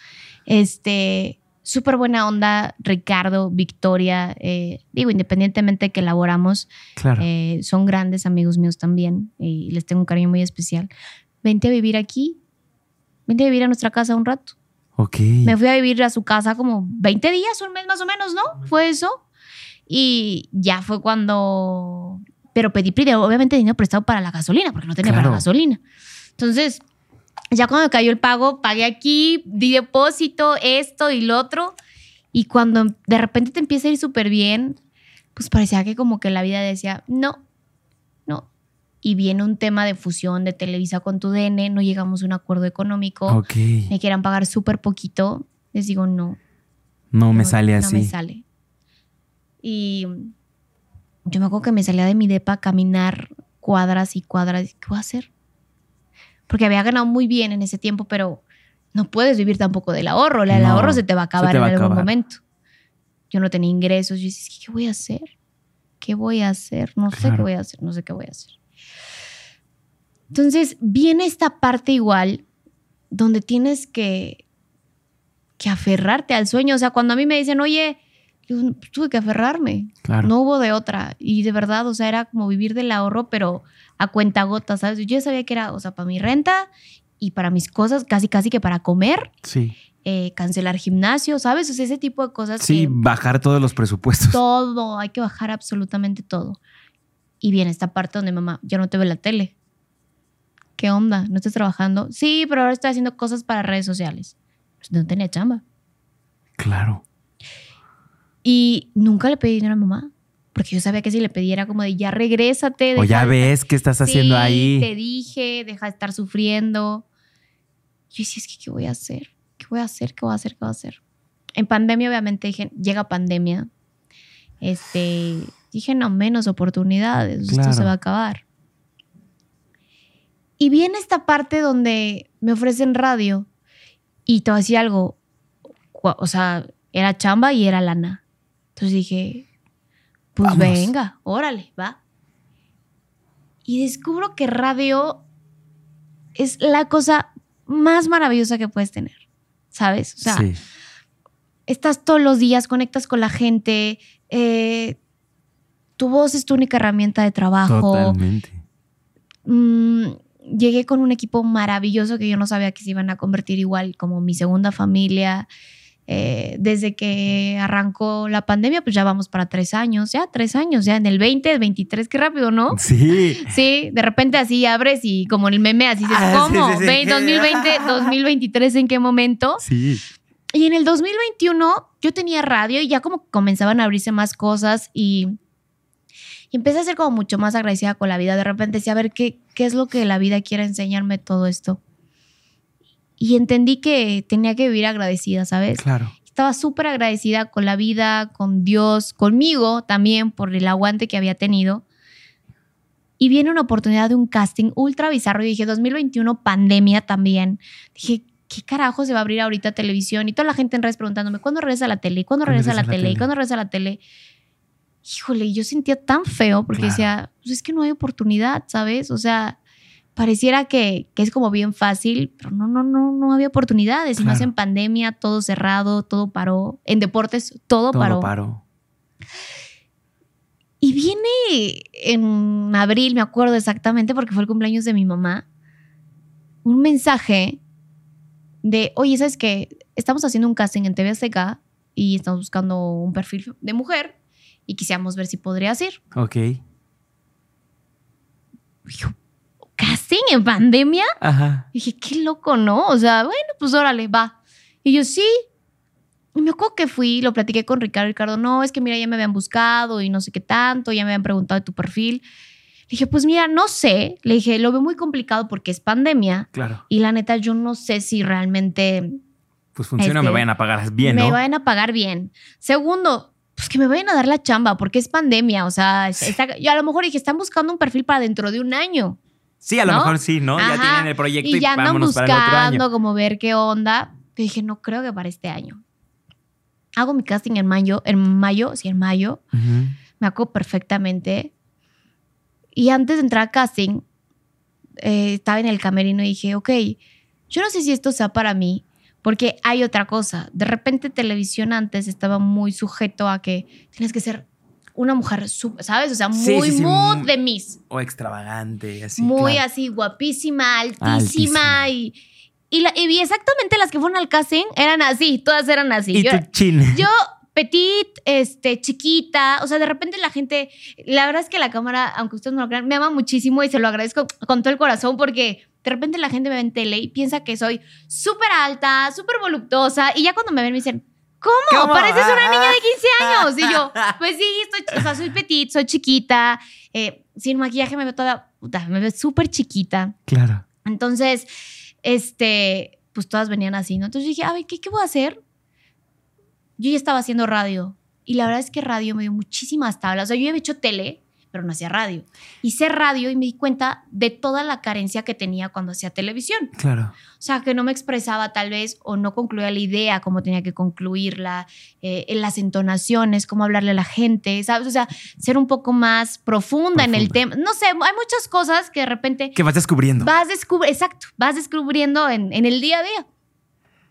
Este, súper buena onda, Ricardo, Victoria, eh, digo, independientemente de que elaboramos, Claro. eh, son grandes amigos míos también y les tengo un cariño muy especial. Vente a vivir aquí, vente a vivir a nuestra casa un rato. ok. Me fui a vivir a su casa como 20 días, un mes más o menos, ¿no? Fue eso. Y ya fue cuando... Pero pedí obviamente, dinero prestado para la gasolina, porque no tenía Claro. para gasolina. Entonces, ya cuando cayó el pago, pagué aquí, di depósito, esto y lo otro. Y cuando de repente te empieza a ir súper bien, pues parecía que como que la vida decía, no, no. Y viene un tema de fusión de Televisa con tu DN, no llegamos a un acuerdo económico Ok. me quieran pagar súper poquito, les digo no. No me no, sale No así. me sale. Y yo me acuerdo que me salía de mi depa a caminar cuadras y cuadras. ¿Qué voy a hacer? Porque había ganado muy bien en ese tiempo, pero no puedes vivir tampoco del ahorro. El No, ahorro se te va a acabar va en algún acabar. momento. Yo no tenía ingresos. Yo decía, ¿qué voy a hacer? ¿Qué voy a hacer? No sé qué Claro. voy a hacer. No sé qué voy a hacer. Entonces viene esta parte igual donde tienes que, que aferrarte al sueño. O sea, cuando a mí me dicen, oye, Yo, tuve que aferrarme. Claro. No hubo de otra. Y de verdad, o sea, era como vivir del ahorro, pero a cuenta gota, ¿sabes? Yo ya sabía que era, o sea, para mi renta y para mis cosas, casi, casi que para comer, Sí. eh, cancelar gimnasio, ¿sabes? O sea, ese tipo de cosas Sí, que bajar todos los presupuestos. todo, hay que bajar absolutamente todo. Y viene esta parte donde mamá, ya no te ve la tele. ¿Qué onda? ¿No estás trabajando? Sí, pero ahora estoy haciendo cosas para redes sociales. Pues no tenía chamba. Claro. Y nunca le pedí dinero a mamá. Porque yo sabía que si le pedía era como de ya regrésate. O ya de ves qué estás haciendo Sí, ahí. Te dije, deja de estar sufriendo. Yo decía, es que, ¿qué voy a hacer? ¿Qué voy a hacer? ¿Qué voy a hacer? ¿Qué voy a hacer? En pandemia, obviamente, dije, llega pandemia. Este, dije, no, menos oportunidades. Esto se va a acabar. Y viene esta parte donde me ofrecen radio. Y te voy a decir algo. O sea, era chamba y era lana. Entonces dije, pues Vamos. venga, órale, va. Y descubro que radio es la cosa más maravillosa que puedes tener. ¿Sabes? O sea, sí. estás todos los días, conectas con la gente. eh, tu voz es tu única herramienta de trabajo. Totalmente. Mm, llegué con un equipo maravilloso que yo no sabía que se iban a convertir igual como mi segunda familia. Eh, desde que arrancó la pandemia, pues ya vamos para tres años, ya tres años, ya en el 20, 23, qué rápido, ¿no? Sí. Sí, de repente así abres y como en el meme así dices, Ah, sí, ¿cómo? sí, sí. Ve, 2020, 2023, ¿en qué momento? Sí. Y en el 2021 yo tenía radio y ya como comenzaban a abrirse más cosas y, y empecé a ser como mucho más agradecida con la vida. De repente decía, a ver, ¿qué, ¿qué es lo que la vida quiere enseñarme todo esto? Y entendí que tenía que vivir agradecida, ¿sabes? Claro. Estaba súper agradecida con la vida, con Dios, conmigo también por el aguante que había tenido. Y viene una oportunidad de un casting ultra bizarro. Y dije, 2021, pandemia también. Dije, ¿qué carajo se va a abrir ahorita televisión? Y toda la gente en redes preguntándome, ¿cuándo regresa la tele? ¿Y cuándo ¿Cuándo regresa la tele? Cuándo regresa la tele? Híjole, yo sentía tan feo porque Claro. decía, pues es que no hay oportunidad, ¿sabes? O sea, pareciera que, que es como bien fácil, pero no, no, no, no había oportunidades. Y más Claro. en pandemia, todo cerrado, todo paró. En deportes, todo, Todo paró. paró. Y viene en abril, me acuerdo exactamente, porque fue el cumpleaños de mi mamá, un mensaje de, oye, ¿sabes qué? Estamos haciendo un casting en TV Azteca y estamos buscando un perfil de mujer y quisiéramos ver si podrías ir. Ok. Yo, ¿casting en pandemia? Ajá. Dije, qué loco, ¿no? O sea, bueno, pues órale, va. Y yo, sí. Y me acuerdo que fui, lo platiqué con Ricardo. Ricardo, no, es que mira, ya me habían buscado y no sé qué tanto, ya me habían preguntado de tu perfil. Le dije, pues mira, no sé. Le dije, lo veo muy complicado porque es pandemia. Claro. Y la neta, yo no sé si realmente Pues funciona, Este, me vayan a pagar bien, me ¿no? vayan a pagar bien. Segundo, pues que me vayan a dar la chamba porque es pandemia. O sea, está- yo a lo mejor dije, están buscando un perfil para dentro de un año. Sí, a lo ¿no? mejor sí, ¿no? Ya Ajá. tienen el proyecto y, y ya andan vámonos para el otro año. buscando como ver qué onda. Yo dije, no creo que para este año. Hago mi casting en mayo, en mayo, sí, en mayo. Ujú. Me acuerdo perfectamente. Y antes de entrar a casting, eh, estaba en el camerino y dije, ok, yo no sé si esto sea para mí, porque hay otra cosa. De repente televisión antes estaba muy sujeto a que tienes que ser una mujer, súper- ¿sabes? O sea, muy sí, sí, mood muy- de Miss O extravagante, así. muy claro. así, guapísima, altísima. Altísima. Y, y, la- y vi exactamente las que fueron al casting eran así, todas eran así. Y yo, chin. yo, petit, este, chiquita, o sea, de repente la gente, la verdad es que la cámara, aunque ustedes no lo crean, me ama muchísimo y se lo agradezco con todo el corazón porque de repente la gente me ve en tele y piensa que soy súper alta, súper voluptuosa y ya cuando me ven me dicen, ¿cómo? ¿Cómo? Pareces una Ah, niña de 15 años. Y yo, pues sí, estoy, o sea, soy petit, soy chiquita, eh, sin maquillaje me veo toda, puta, me veo súper chiquita. Claro. Entonces, este, pues todas venían así, ¿no? Entonces dije, a ver, ¿qué, qué voy a hacer? Yo ya estaba haciendo radio y la verdad es que radio me dio muchísimas tablas. O sea, yo había hecho tele, pero no hacía radio. Hice radio y me di cuenta de toda la carencia que tenía cuando hacía televisión. Claro. O sea, que no me expresaba tal vez o no concluía la idea como tenía que concluirla, eh, en las entonaciones, cómo hablarle a la gente, ¿sabes? O sea, ser un poco más profunda, en el tema. No sé, hay muchas cosas que de repente Que vas descubriendo. vas descubriendo, exacto, vas descubriendo en, en el día a día.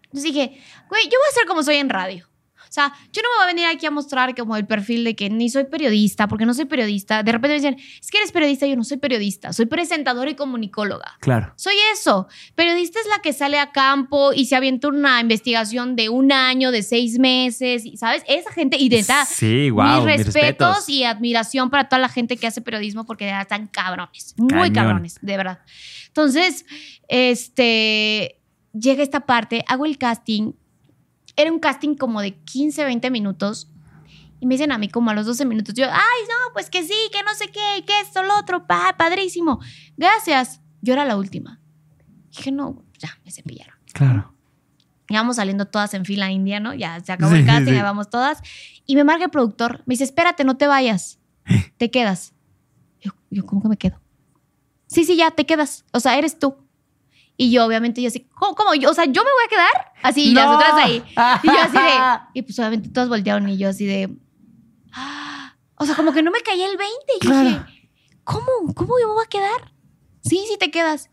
Entonces dije, güey, yo voy a ser como soy en radio. O sea, yo no me voy a venir aquí a mostrar como el perfil de que ni soy periodista, porque no soy periodista. De repente me dicen, es que eres periodista, yo no soy periodista, soy presentadora y comunicóloga. Claro. Soy eso. Periodista es la que sale a campo y se avienta una investigación de un año, de seis meses, ¿sabes? Esa gente, y de Sí, wow. mis respetos y admiración para toda la gente que hace periodismo porque están cabrones, muy Cañón. cabrones, de verdad. Entonces, este, llega esta parte, hago el casting, era un casting como de 15, 20 minutos y me dicen a mí como a los 12 minutos, yo, ay, no, pues que sí, que no sé qué, que esto, lo otro, pa, padrísimo, gracias. Yo era la última. Dije, no, ya, me cepillaron. Claro. Íbamos saliendo todas en fila india, ¿no? Ya se acabó Sí, el casting, sí. ya vamos todas. Y me marca el productor, me dice, espérate, no te vayas, te quedas. Yo, yo, ¿cómo que me quedo? Sí, sí, ya, te quedas. O sea, eres tú. Y yo, obviamente, yo así, ¿cómo? cómo? Yo, o sea, ¿yo me voy a quedar? Así, y las No. otras ahí. Y yo así de, y pues obviamente todas voltearon y yo así de, ah. o sea, como que no me caía el 20. Y yo Claro. dije, ¿cómo? ¿Cómo yo me voy a quedar? Sí, sí te quedas.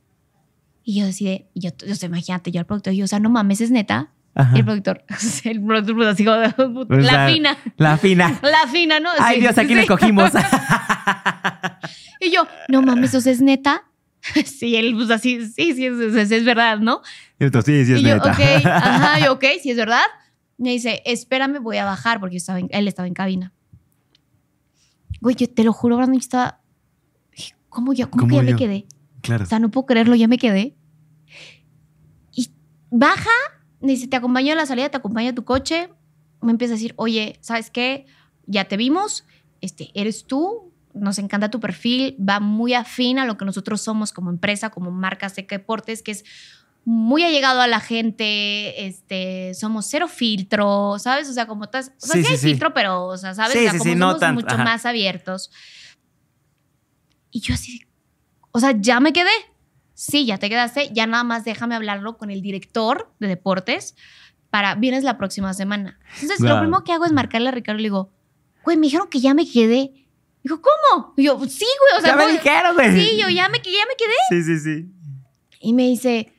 Y yo así de, y yo, yo sé, imagínate, yo al productor, yo, o sea, no mames, es neta. Ajá. Y el productor, el productor, pues, así O la sea, fina, La fina. la fina, ¿no? Ay, Sí, Dios, ¿a quién sí. escogimos? Y yo, no mames, o sea, es neta. Sí, él, pues así, sí, sí, es, es- verdad, ¿no? Entonces, sí, sí, es y yo, neta. ok, ajá, yo, ok, sí es verdad. Me dice, espérame, voy a bajar porque yo estaba en- él estaba en cabina. Güey, yo te lo juro, Brandon, yo estaba. ¿Cómo yo? ¿Cómo, que ¿Cómo ya me yo? quedé? Claro. O sea, no puedo creerlo, ya me quedé. Y baja, me dice, te acompaño a la salida, te acompaño a tu coche. Me empieza a decir, oye, ¿sabes qué? Ya te vimos, este, eres tú, nos encanta tu perfil, va muy afín a lo que nosotros somos como empresa, como marca Seca Deportes, que es muy allegado a la gente, este, somos cero filtro, ¿sabes? O sea, como estás, o sea, Sí, sí, sí, hay sí. filtro, pero, o sea, ¿sabes? Sí, o sea, como sí, no somos tanto, mucho ajá. más abiertos. Y yo así, o sea, ya me quedé. Sí, ya te quedaste, ya nada más déjame hablarlo con el director de deportes para, vienes la próxima semana. Entonces, lo primero que hago es marcarle a Ricardo y le digo, güey, me dijeron que ya me quedé. Dijo, ¿cómo? Y yo, sí, güey, o sea, ya me dijeron, güey. sí, yo ya me, ya me quedé. Sí, sí, sí. Y me dice,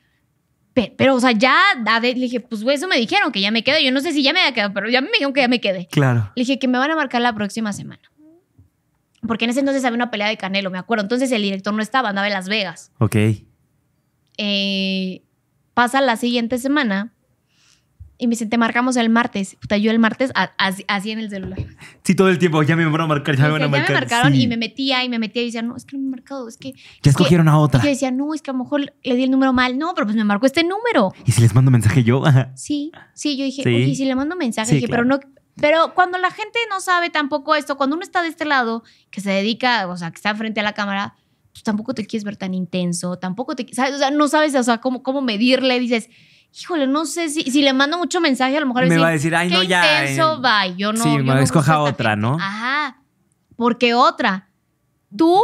"Pe- pero, o sea, ya, a ver", le dije, pues, güey, eso me dijeron que ya me quedé. Yo no sé si ya me había quedado, pero ya me dijeron que ya me quedé. Claro. Le dije que me van a marcar la próxima semana. Porque en ese entonces había una pelea de Canelo, me acuerdo. Entonces el director no estaba, andaba en Las Vegas. Ok. Eh, pasa la siguiente semana y me dice, te marcamos el martes. Puta, yo el martes a- así, así en el celular. Sí, todo el tiempo. Ya me van a marcar, ya me van a ya marcar. me marcaron Sí. y me metía y me metía y decía, no, es que no me han marcado, es que... Ya es que-". escogieron a otra. Y yo decía, no, es que a lo mejor le di el número mal. No, pero pues me marcó este número. ¿Y si les mando mensaje yo? Sí, sí, yo dije, Sí. oye, si le mando mensaje, Sí, dije, pero no, pero cuando la gente no sabe tampoco esto, cuando uno está de este lado, que se dedica, o sea, que está frente a la cámara, pues tampoco te quieres ver tan intenso, tampoco te, ¿sabes? O sea, no sabes, o sea, cómo, cómo medirle, dices, híjole, no sé si, si le mando mucho mensaje, a lo mejor Me decir, va a decir, ay, no, ya. intenso, eh, bye, yo no. sí, yo me no escoja otra, gente. ¿no? Ajá, porque otra, tú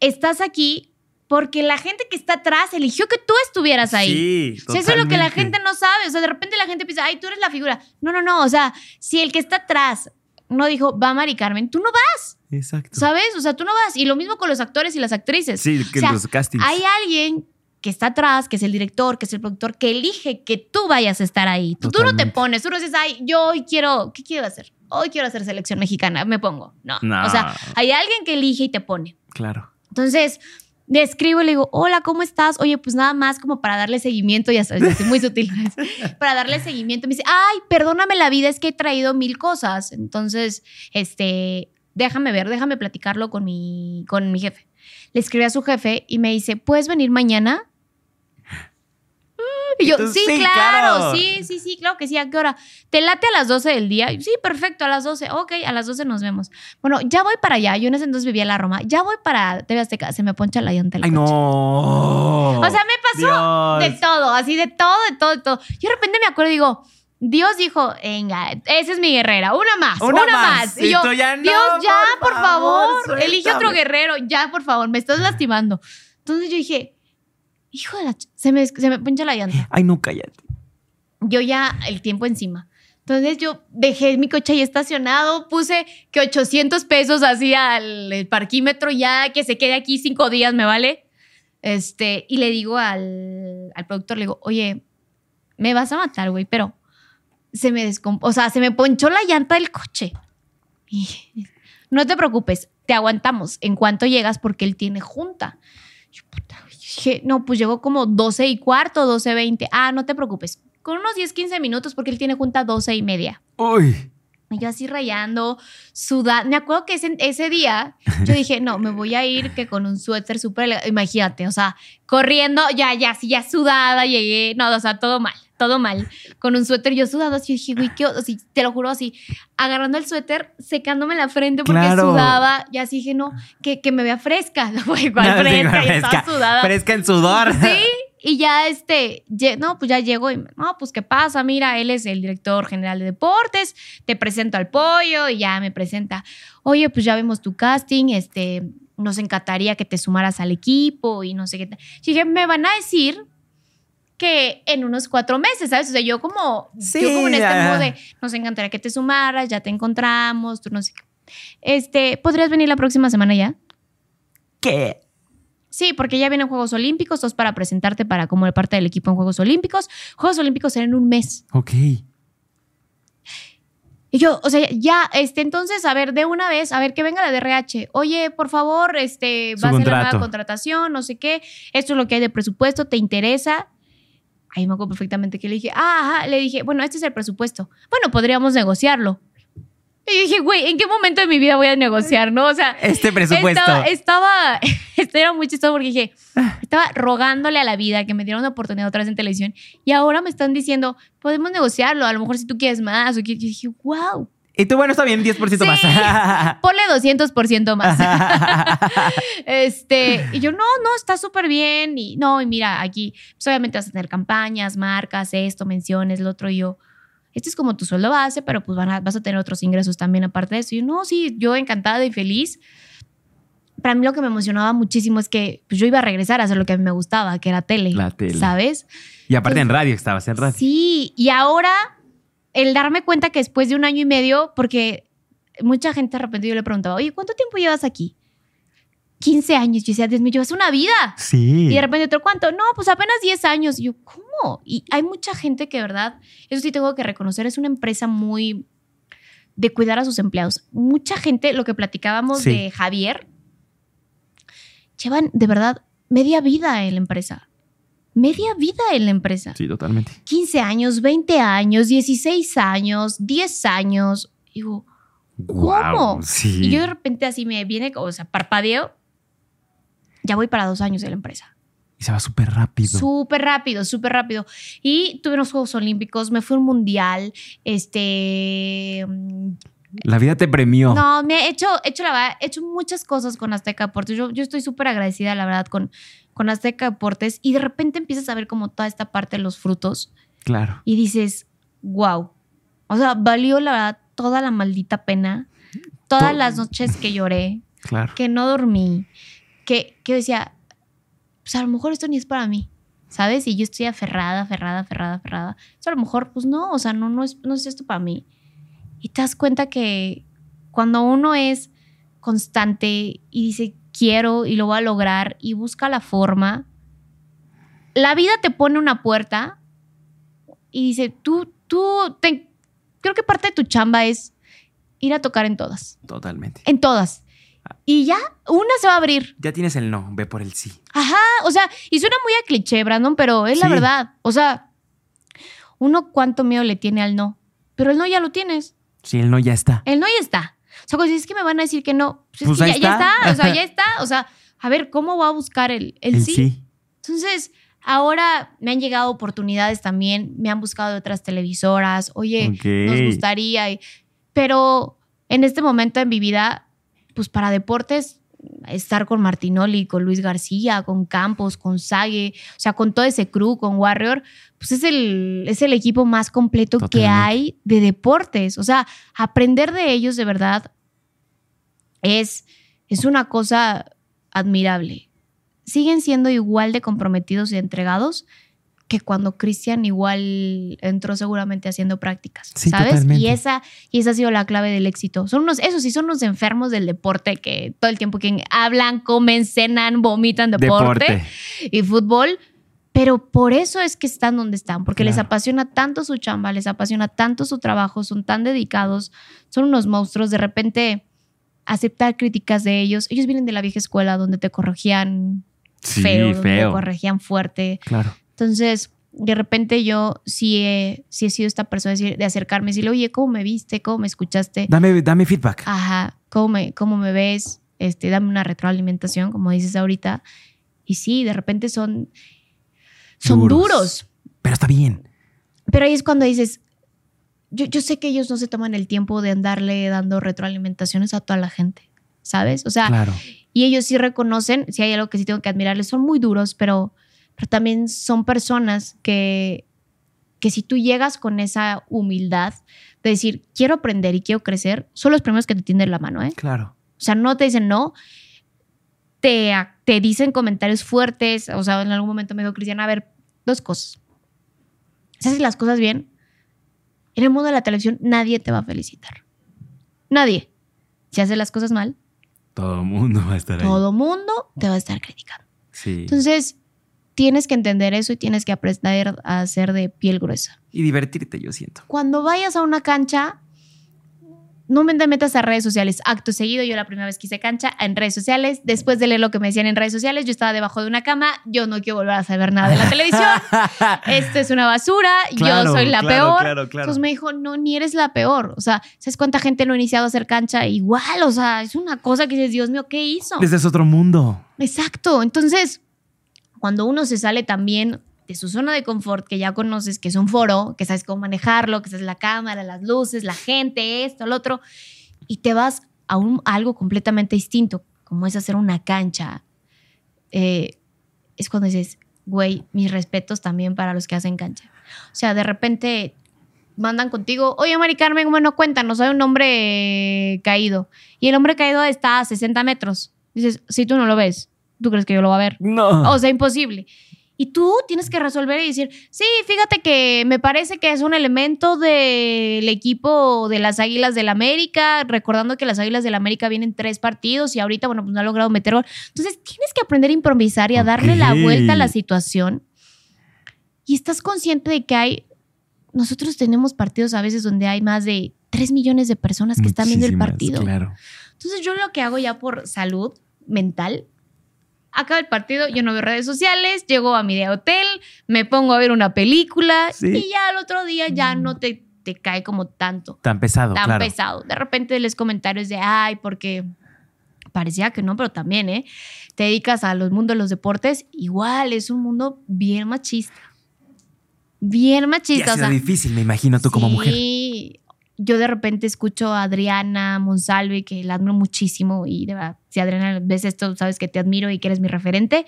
estás aquí porque la gente que está atrás eligió que tú estuvieras ahí. Sí, O sea, eso es lo que la gente no sabe. O sea, de repente la gente piensa, ay, tú eres la figura. No, no, no. O sea, si el que está atrás no dijo, va Mari Carmen, tú no vas, Exacto. ¿sabes? O sea, tú no vas. Y lo mismo con los actores y las actrices. Sí, que O sea, los castings. Hay alguien que está atrás, que es el director, que es el productor, que elige que tú vayas a estar ahí. Tú, tú no te pones, tú no dices, ay, yo hoy quiero, ¿qué quiero hacer? Hoy quiero hacer selección mexicana, me pongo. No. No. O sea, hay alguien que elige y te pone. Claro. Entonces, le escribo y le digo, hola, ¿cómo estás? Oye, pues nada más como para darle seguimiento, ya sabes, muy sutil. para darle seguimiento. Me dice, ay, perdóname la vida, es que he traído mil cosas. Entonces, este, déjame ver, déjame platicarlo con mi, con mi jefe. Le escribí a su jefe y me dice, ¿puedes venir mañana? Y yo, Tú, sí, sí, claro, claro. sí, sí, sí, claro que sí. ¿A qué hora? ¿Te late a las 12 del día? Y, Sí, perfecto, a las 12. Ok, a las 12 nos vemos. Bueno, ya voy para allá. Yo en ese entonces vivía en la Roma. Ya voy para TV Azteca. Se me poncha la llanta del Ay, coche. no. O sea, me pasó Dios. de todo, así de todo, de todo, de todo. Yo de repente me acuerdo y digo, Dios dijo, venga, esa es mi guerrera, una más, Una una, más. más. Y Y yo, tú ya, no, Dios, ya, por favor, favor, elige suéltame". otro guerrero, ya, por favor, me estás lastimando. Entonces yo dije, hijo de la... Se me, se me poncha la llanta. Ay, no, cállate. Yo ya el tiempo encima. Entonces yo dejé mi coche ahí estacionado, puse que 800 pesos así al parquímetro ya, que se quede aquí cinco días, me vale. Este, y le digo al, al productor, le digo, oye, me vas a matar, güey, pero se me descompuso, o sea, se me ponchó la llanta del coche. Y, no te preocupes, te aguantamos en cuanto llegas porque él tiene junta. Yo, puta, dije, no, pues llegó como 12 y cuarto, 12, 20. Ah, no te preocupes, con unos 10, 15 minutos porque él tiene junta 12 y media. Uy. Y yo así rayando, sudando. Me acuerdo que ese, ese día yo dije, no, me voy a ir que con un suéter súper Imagínate, o sea, corriendo, ya, ya, así, ya sudada, llegué. No, o sea, todo mal, todo mal. Con un suéter yo sudado, así dije, güey, qué, así, te lo juro, así, agarrando el suéter, secándome la frente porque sudaba. Y así dije, no, que, que me vea fresca. No, igual fresca, y estaba sudada. Fresca en sudor. Sí, y ya este, no, pues ya llegó y, no, pues qué pasa, mira, él es el director general de deportes, te presento al pollo y ya me presenta, oye, pues ya vemos tu casting, este, nos encantaría que te sumaras al equipo y no sé qué. Y dije, me van a decir que en unos cuatro meses, ¿sabes? O sea, yo como, yo como en este modo de, nos encantaría que te sumaras, ya te encontramos, tú no sé qué. Este, ¿podrías venir la próxima semana ya? ¿Qué? Sí, porque ya vienen Juegos Olímpicos, es para presentarte para como parte del equipo en Juegos Olímpicos. Juegos Olímpicos serán en un mes. Ok. Y yo, o sea, ya, este, entonces, a ver, de una vez, a ver, que venga la DRH. Oye, por favor, este, va a ser la nueva contratación, no sé qué. Esto es lo que hay de presupuesto, ¿te interesa? Ahí me acuerdo perfectamente que le dije, ah, ajá, le dije, bueno, este es el presupuesto. Bueno, podríamos negociarlo. Y dije, güey, ¿en qué momento de mi vida voy a negociar, no? O sea, este presupuesto. Estaba, estaba, esto era muy chistoso porque dije, estaba rogándole a la vida que me diera una oportunidad otra vez en televisión y ahora me están diciendo, podemos negociarlo, a lo mejor si tú quieres más. O quieres, yo dije, wow. Y tú, bueno, está bien, 10% sí, más. ponle 200% más. este, y yo, no, no, está súper bien. Y no, y mira, aquí, pues obviamente vas a tener campañas, marcas, esto, menciones, lo otro. Y yo, este es como tu sueldo base, pero pues vas a tener otros ingresos también aparte de eso. Y yo, no, sí, yo encantada y feliz. Para mí lo que me emocionaba muchísimo es que pues, yo iba a regresar a hacer lo que a mí me gustaba, que era tele. La tele. ¿Sabes? Y aparte en radio estabas, en radio. Sí, y ahora el darme cuenta que después de un año y medio, porque mucha gente de repente yo le preguntaba, oye, ¿cuánto tiempo llevas aquí? 15 años. Yo decía, Dios mío, llevas una vida. Sí. Y de repente otro, ¿cuánto? No, pues apenas 10 años. Y yo, ¿cómo? Y hay mucha gente que, verdad, eso sí tengo que reconocer, es una empresa muy de cuidar a sus empleados. Mucha gente, lo que platicábamos de Javier, llevan de verdad media vida en la empresa. Media vida en la empresa. Sí, totalmente. 15 años, 20 años, 16 años, 10 años. Digo, ¿cómo? sí. Y yo de repente así me viene, o sea, parpadeo ya voy para dos años de la empresa. Y se va súper rápido. Súper rápido, súper rápido. Y tuve unos Juegos Olímpicos, me fui a un mundial, este... La vida te premió. No, me he hecho, hecho, la, he hecho muchas cosas con Azteca Deportes. Yo, yo estoy súper agradecida, la verdad, con, con Azteca Deportes. Y de repente empiezas a ver como toda esta parte de los frutos. Claro. Y dices, wow. O sea, valió la verdad toda la maldita pena. Todas las noches que lloré. Claro. Que no dormí que, que decía, pues a lo mejor esto ni es para mí, ¿sabes? Y yo estoy aferrada, aferrada, aferrada, aferrada. Eso a lo mejor, pues no, o sea, no, no, es, no es esto para mí. Y te das cuenta que cuando uno es constante y dice, quiero y lo voy a lograr y busca la forma, la vida te pone una puerta y dice, tú, tú, creo que parte de tu chamba es ir a tocar en todas. Totalmente. En todas. Y ya, una se va a abrir. Ya tienes el no, ve por el sí. Ajá, o sea, y suena muy a cliché, Brandon, pero es la verdad. O sea, uno cuánto miedo le tiene al no, pero el no ya lo tienes. Sí, el no ya está. El no ya está. O sea, pues es que me van a decir que no. Pues, pues ya, está. o sea, ya está. O sea, a ver, ¿cómo voy a buscar el, el, sí? Entonces, ahora me han llegado oportunidades también, me han buscado de otras televisoras, oye, nos gustaría, pero en este momento en mi vida pues para deportes, estar con Martinoli, con Luis García, con Campos, con Sague, o sea, con todo ese crew, con Warrior, pues es el, es el equipo más completo que hay de deportes. O sea, aprender de ellos de verdad es, es una cosa admirable. Siguen siendo igual de comprometidos y entregados que cuando Cristian igual entró seguramente haciendo prácticas, ¿sabes? Y esa, y esa ha sido la clave del éxito. Son unos, eso sí, son unos enfermos del deporte que todo el tiempo que hablan, comen, cenan, vomitan deporte, y fútbol, Pero por eso es que están donde están, porque les apasiona tanto su chamba, les apasiona tanto su trabajo, son tan dedicados, son unos monstruos. De repente, aceptar críticas de ellos. Ellos vienen de la vieja escuela donde te corregían Sí, feo, donde te corregían fuerte. Claro. Entonces, de repente yo sí he, sí he sido esta persona de acercarme y decirle, oye, ¿cómo me viste? ¿Cómo me escuchaste? Dame, dame feedback. Ajá, ¿cómo me, cómo me ves? Este, dame una retroalimentación, como dices ahorita. Y sí, de repente son, son Duros. duros. Pero está bien. Pero ahí es cuando dices, yo, yo sé que ellos no se toman el tiempo de andarle dando retroalimentaciones a toda la gente, ¿sabes? O sea, Claro. y ellos sí reconocen, si hay algo que sí tengo que admirarles, son muy duros, pero, pero también son personas que, que si tú llegas con esa humildad de decir, quiero aprender y quiero crecer, son los primeros que te tienden la mano, ¿eh? Claro. O sea, no te dicen no, te, te dicen comentarios fuertes. O sea, en algún momento me dijo Cristiana, a ver, dos cosas. Si haces las cosas bien, en el mundo de la televisión nadie te va a felicitar. Nadie. Si haces las cosas mal, Todo el mundo va a estar ahí. todo mundo te va a estar criticando. Sí. Entonces, tienes que entender eso y tienes que aprender a ser de piel gruesa. y divertirte, yo siento. Cuando vayas a una cancha, no me metas a redes sociales. Acto seguido, yo la primera vez que hice cancha en redes sociales, después de leer lo que me decían en redes sociales, yo estaba debajo de una cama, yo no quiero volver a saber nada de la televisión, esto es una basura, Claro, yo soy la claro, peor. claro, claro. Entonces me dijo, no, ni eres la peor. O sea, ¿sabes cuánta gente no ha iniciado a hacer cancha? Igual, o sea, es una cosa que dices, Dios mío, ¿qué hizo? Ese es otro mundo. Exacto. Entonces, cuando uno se sale también de su zona de confort, que ya conoces que es un foro, que sabes cómo manejarlo, que sabes la cámara, las luces, la gente, esto, lo otro, y te vas a, un, algo completamente distinto, como es hacer una cancha, eh, es cuando dices, güey, mis respetos también para los que hacen cancha. O sea, de repente mandan contigo, oye, Mari Carmen, bueno, cuéntanos, hay un hombre caído. Y el hombre caído está a 60 metros. Dices, si tú no lo ves, ¿tú crees que yo lo voy a ver? No. O sea, imposible. Y tú tienes que resolver y decir, sí, fíjate que me parece que es un elemento del equipo de las Águilas del América, recordando que las Águilas del América vienen tres partidos y ahorita, bueno, pues no ha logrado meter gol. Entonces tienes que aprender a improvisar y a darle la vuelta a la situación. Y estás consciente de que hay, nosotros tenemos partidos a veces donde hay más de 3 millones de personas que están viendo el Muchísimas, partido. Claro. Entonces yo lo que hago ya por salud mental, acaba el partido, yo no veo redes sociales, llego a mi de hotel, me pongo a ver una película Sí. y ya al otro día ya no te, te cae como tanto, Tan pesado, tan claro. pesado. De repente les comentarios de, ay, porque parecía que no, pero también, ¿eh? Te dedicas a los mundos de los deportes, igual es un mundo bien machista. Bien Y machista. ha o sido sea, difícil, me imagino, tú como mujer. Sí, yo de repente escucho a Adriana Monsalve, que la admiro muchísimo y de verdad, si Adriana ves esto, sabes que te admiro y que eres mi referente.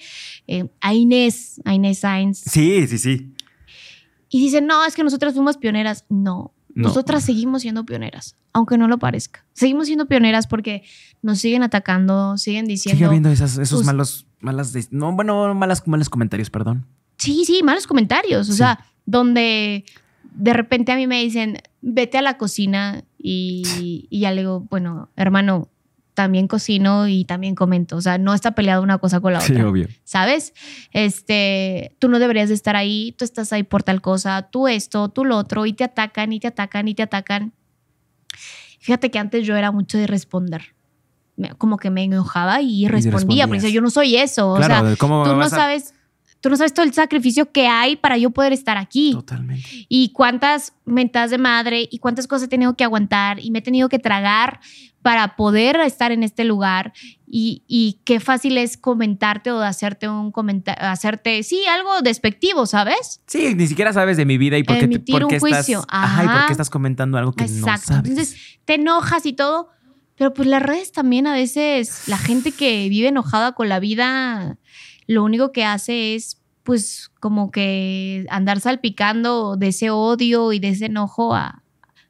Eh, a Inés, a Inés Sainz. Sí, sí, sí. Y dicen, no, es que nosotras fuimos pioneras. No, No. nosotras seguimos siendo pioneras, aunque no lo parezca. Seguimos siendo pioneras porque nos siguen atacando, siguen diciendo... Sigue habiendo esas- esos malos, malas, de- no, bueno, malas, malos comentarios, perdón. Sí, sí, malos comentarios. O Sí. sea, donde de repente a mí me dicen, vete a la cocina y, y ya le digo, bueno, hermano, también cocino y también comento. O sea, no está peleada una cosa con la otra. obvio. ¿Sabes? Este, tú no deberías de estar ahí, tú estás ahí por tal cosa, tú esto, tú lo otro, y te atacan, y te atacan, y te atacan. Fíjate que antes yo era mucho de responder. Como que me enojaba y respondía, respondías. porque yo no soy eso. o sea, Claro, ¿cómo tú no sabes, tú no sabes todo el sacrificio que hay para yo poder estar aquí. Totalmente. Y cuántas mentadas de madre y cuántas cosas he tenido que aguantar y me he tenido que tragar para poder estar en este lugar. Y, y qué fácil es comentarte o hacerte un comentario, hacerte, sí, algo despectivo, ¿sabes? Sí, ni siquiera sabes de mi vida y por qué, te- Emitir por un qué juicio. estás, ajá, y por Ajá. qué estás comentando algo que no Exacto. sabes. Entonces te enojas y todo, pero pues las redes también a veces, la gente que vive enojada con la vida, lo único que hace es pues como que andar salpicando de ese odio y de ese enojo a,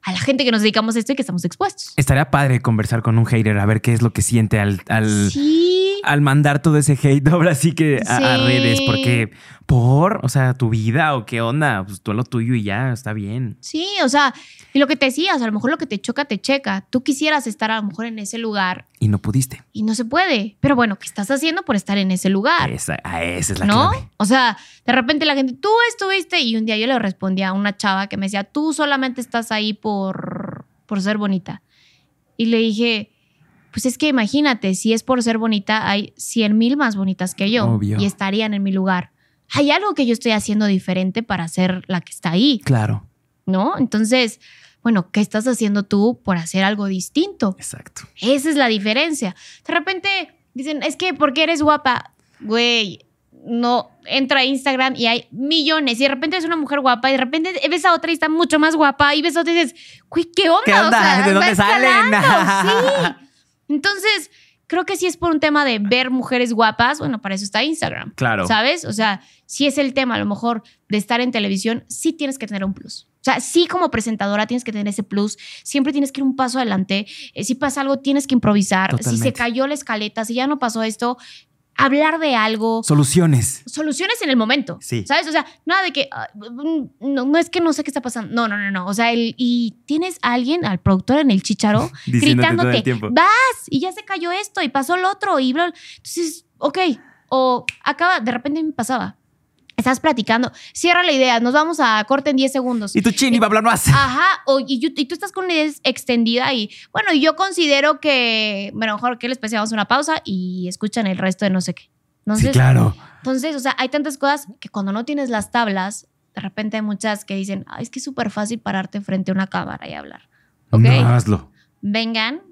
a la gente que nos dedicamos a esto y que estamos expuestos. Estaría padre conversar con un hater a ver qué es lo que siente al, al, Sí. Al mandar todo ese hate ahora sí que a, a Sí. redes, porque por, o sea, tu vida o qué onda, pues tú lo tuyo y ya, está bien. Sí, o sea, y lo que te decías, a lo mejor lo que te choca, te checa. Tú quisieras estar a lo mejor en ese lugar Y no pudiste. y no se puede. Pero bueno, ¿qué estás haciendo por estar en ese lugar? Esa, a esa es la ¿No? clave. O sea, de repente la gente, tú estuviste, y un día yo le respondí a una chava que me decía, tú solamente estás ahí por, por ser bonita. Y le dije, pues es que imagínate, si es por ser bonita, hay 100 mil más bonitas que yo Obvio. y estarían en mi lugar. Hay algo que yo estoy haciendo diferente para ser la que está ahí, Claro, ¿no? Entonces, bueno, ¿qué estás haciendo tú por hacer algo distinto? exacto. Esa es la diferencia. De repente dicen, es que porque eres guapa, güey, no, entra a Instagram y hay millones y de repente es una mujer guapa y de repente ves a otra y está mucho más guapa y ves a otra y dices, güey, ¿qué onda? ¿Qué onda? ¿De dónde salen? sí. Entonces, creo que si es por un tema de ver mujeres guapas, bueno, para eso está Instagram. Claro. ¿Sabes? O sea, si es el tema a lo mejor de estar en televisión, sí tienes que tener un plus. O sea, sí como presentadora tienes que tener ese plus. Siempre tienes que ir un paso adelante. Eh, si pasa algo, tienes que improvisar. Si se cayó la escaleta, si ya no pasó esto, hablar de algo. Soluciones. Soluciones en el momento. Sí. ¿Sabes? O sea, nada de que. ah, no, no es que no sé qué está pasando. No, no, no, no. O sea, el, y tienes a alguien, al productor en el chicharo, gritándote, el vas y ya se cayó esto y pasó lo otro y bla. Entonces, ok. O acaba, de repente me pasaba. Estás platicando, cierra la idea, nos vamos a corte en 10 segundos. Y tu chin iba a hablar más. Ajá, o, y, y tú estás con una idea extendida y bueno, yo considero que, bueno, mejor que les pensamos una pausa y escuchan el resto de no sé qué. Entonces, sí, claro. entonces, o sea, hay tantas cosas que cuando no tienes las tablas, de repente hay muchas que dicen, Ay, es que es súper fácil pararte frente a una cámara y hablar. ¿Ok? No, hazlo. Vengan,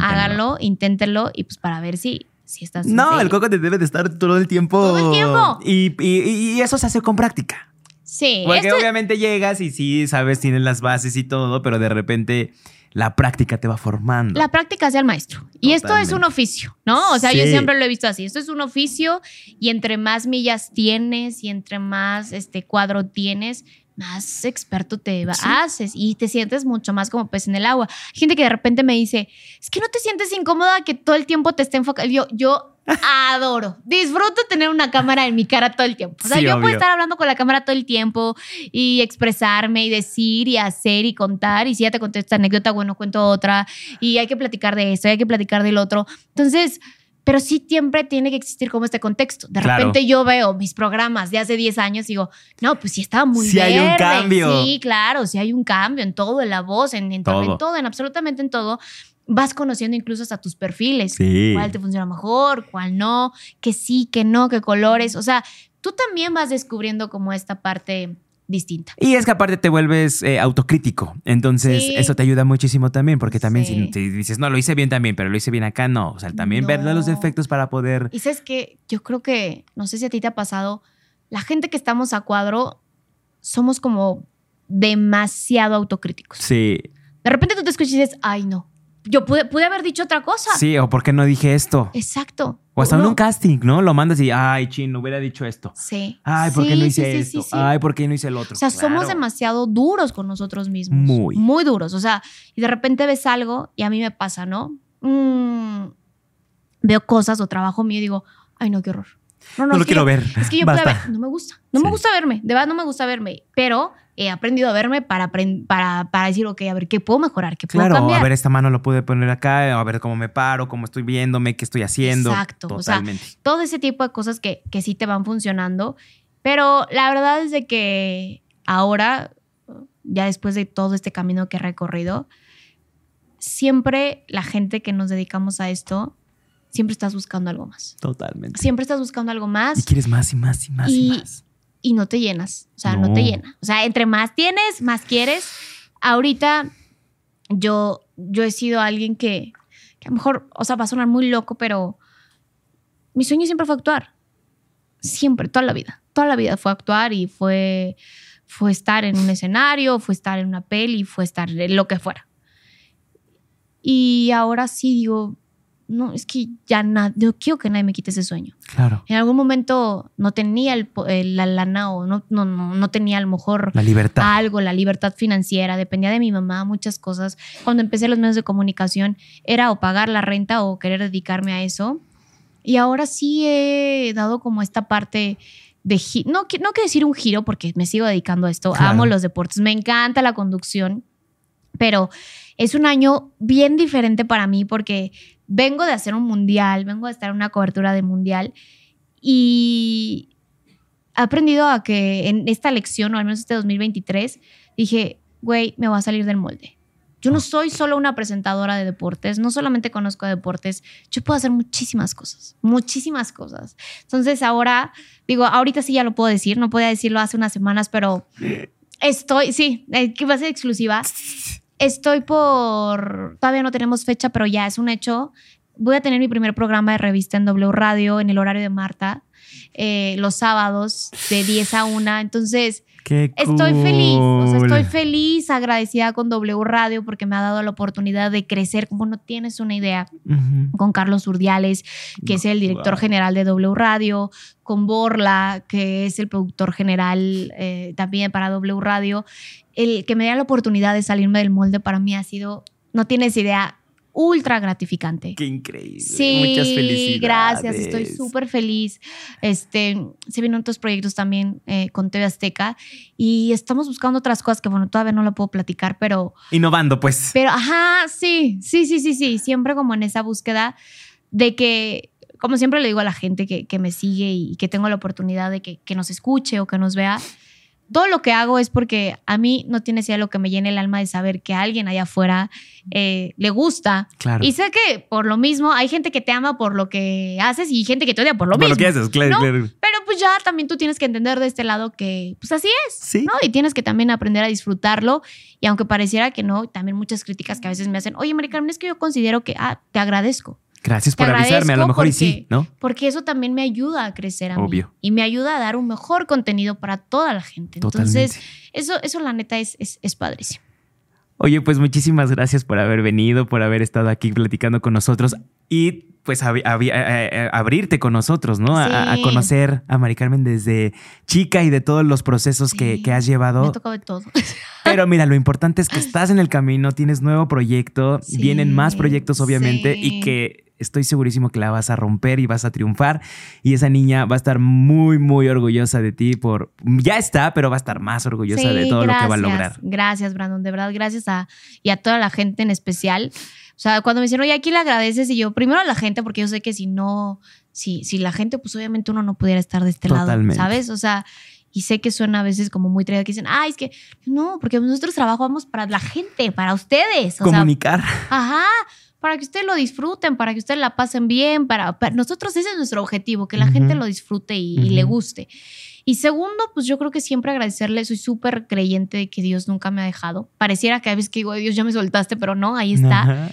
háganlo, inténtenlo y pues para ver si, si estás... No, el coco te debe de estar todo el tiempo. Todo el tiempo. Y, y- y eso se hace con práctica. Sí, Porque esto- obviamente llegas y sí, sabes, tienes las bases y todo, pero de repente la práctica te va formando. La práctica hace al maestro. Y esto es un oficio, ¿no? O sea, yo siempre lo he visto así. Esto es un oficio y entre más millas tienes y entre más este cuadro tienes, más experto te Sí. haces y te sientes mucho más como pez en el agua. Hay gente que de repente me dice, es que no te sientes incómoda que todo el tiempo te esté enfocando. Yo, yo adoro, disfruto tener una cámara en mi cara todo el tiempo. O sea, Sí, yo puedo estar hablando con la cámara todo el tiempo y expresarme y decir y hacer y contar. Y si ya te conté esta anécdota, bueno, cuento otra. Y hay que platicar de esto, hay que platicar del otro. Entonces, pero sí siempre tiene que existir como este contexto. De Claro. repente yo veo mis programas de hace 10 años y digo, no, pues sí estaba muy Sí hay un cambio. Sí, claro, sí hay un cambio en todo, en la voz, en, en todo. Todo. en todo, en absolutamente en todo. Vas conociendo incluso hasta tus perfiles. Sí. Cuál te funciona mejor, cuál no, que sí, que no, qué colores. O sea, tú también vas descubriendo como esta parte distinta. Y es que aparte te vuelves eh, autocrítico. Entonces, Sí. eso te ayuda muchísimo también, porque también Sí. si, si dices, no, lo hice bien también, pero lo hice bien acá, no. O sea, también No. verle los defectos para poder. Y sabes que yo creo que, no sé si a ti te ha pasado, la gente que estamos a cuadro somos como demasiado autocríticos. Sí, De repente tú te escuchas y dices, ay no, yo pude, pude haber dicho otra cosa. sí, o por qué no dije esto. Exacto. O hasta en No. un casting, ¿no? Lo mandas y, ay, chin, hubiera dicho esto. Sí. Ay, ¿por qué no hice sí, esto? sí. Ay, ¿por qué no hice el otro? O sea, somos demasiado duros con nosotros mismos. Muy. Muy duros. O sea, y de repente ves algo y a mí me pasa, ¿no? Mm, veo cosas o trabajo mío y digo, ay, no, qué horror. No, No lo es que quiero ver. Es que yo puedo ver, no me gusta. No me gusta verme. De verdad no me gusta verme. Pero he aprendido a verme para, para, para decir, ok, a ver, ¿qué puedo mejorar? ¿Qué puedo Claro, cambiar? a ver, esta mano lo pude poner acá, a ver cómo me paro, cómo estoy viéndome, qué estoy haciendo. Exacto, o sea, Totalmente. todo ese tipo de cosas que, que sí te van funcionando. Pero la verdad es de que ahora, ya después de todo este camino que he recorrido, siempre la gente que nos dedicamos a esto, siempre estás buscando algo más. Totalmente. Siempre estás buscando algo Y más quieres más y más y más y, Y- más. y no te llenas. O sea, no. No. te llena. O sea, entre más tienes, más quieres. Ahorita yo, yo he sido alguien que, que a lo mejor, o sea, va a sonar muy loco, pero mi sueño siempre fue actuar. Siempre, toda la vida. Toda la vida fue actuar y fue, fue estar en un escenario, fue estar en una peli, fue estar en lo que fuera. Y ahora sí digo, no, es que ya nada, yo quiero que nadie me quite ese sueño. Claro. En algún momento no tenía el el- la lana o no, no, no, no tenía a lo mejor La libertad. algo, la libertad financiera, dependía de mi mamá, muchas cosas. Cuando empecé los medios de comunicación era o pagar la renta o querer dedicarme a eso. Y ahora sí he dado como esta parte de no, no quiero decir un giro porque me sigo dedicando a esto. Claro. Amo los deportes, me encanta la conducción, pero es un año bien diferente para mí porque vengo de hacer un mundial, vengo de estar en una cobertura de mundial y he aprendido a que en esta lección, o al menos este 2023, dije, güey, me voy a salir del molde. Yo no soy solo una presentadora de deportes, no solamente conozco deportes, yo puedo hacer muchísimas cosas, muchísimas cosas. Entonces ahora, digo, ahorita sí ya lo puedo decir, no podía decirlo hace unas semanas, pero estoy, sí, eh, que va a ser exclusiva. Estoy por, todavía no tenemos fecha, pero ya es un hecho. Voy a tener mi primer programa de revista en W Radio en el horario de Marta, eh, los sábados de 10 a 1. Entonces, Qué Estoy feliz, o sea, cool. estoy feliz, agradecida con W Radio porque me ha dado la oportunidad de crecer, como no tienes una idea, con Carlos Urdiales, que es el director Wow. general de W Radio, con Borla, que es el productor general eh, también para W Radio. El que me dé la oportunidad de salirme del molde para mí ha sido, no tienes idea, ultra gratificante. Qué increíble. Sí, Muchas felicidades. gracias, estoy súper feliz. Este, se vienen otros proyectos también eh, con TV Azteca y estamos buscando otras cosas que, bueno, todavía no lo puedo platicar, pero, Innovando, pues. pero, ajá, sí, sí, sí, sí, sí, siempre como en esa búsqueda de que, como siempre le digo a la gente que, que me sigue y que tengo la oportunidad de que, que nos escuche o que nos vea, todo lo que hago es porque a mí no tiene idea lo que me llena el alma de saber que a alguien allá afuera eh, le gusta Claro. y sé que por lo mismo hay gente que te ama por lo que haces y gente que te odia por lo Por mismo. lo que haces, claro, ¿no? claro. Pero pues ya también tú tienes que entender de este lado que pues así es, Sí. ¿no? Y tienes que también aprender a disfrutarlo. Y aunque pareciera que no, también muchas críticas que a veces me hacen, oye, Mari Carmen, es que yo considero que, ah, te agradezco. Gracias por avisarme. A lo mejor y sí, ¿no? Porque eso también me ayuda a crecer a Obvio. mí. Y me ayuda a dar un mejor contenido para toda la gente. Totalmente. Entonces, eso, eso la neta es, es, es padrísimo. Oye, pues muchísimas gracias por haber venido, por haber estado aquí platicando con nosotros y pues ab- ab- abrirte con nosotros, ¿no? A- conocer a Mari Carmen desde chica y de todos los procesos que, Sí, que has Me llevado. ha tocado de todo. Pero mira, lo importante es que estás en el camino, tienes nuevo proyecto, Sí, vienen más proyectos obviamente y que estoy segurísimo que la vas a romper y vas a triunfar y esa niña va a estar muy, muy orgullosa de ti por... Ya está, pero va a estar más orgullosa Sí, de todo lo que va a lograr. Gracias, Brandon. De verdad, gracias a, y a toda la gente en especial. O sea, cuando me dicen, oye, aquí le agradeces, y yo, primero a la gente, porque yo sé que si no, si, si la gente, pues obviamente uno no pudiera estar de este Totalmente. lado, ¿sabes? O sea, y sé que suena a veces como muy traído que dicen, ay, es que no, porque nosotros trabajamos para la gente, para ustedes. O sea, Comunicar. Ajá, para que ustedes lo disfruten, para que ustedes la pasen bien, para, para- nosotros ese es nuestro objetivo, que la Ujú. gente lo disfrute y, y le guste. Y segundo, pues yo creo que siempre agradecerle, soy súper creyente de que Dios nunca me ha dejado. Pareciera que a veces que digo, "Ay, Dios ya me soltaste, pero no, ahí está.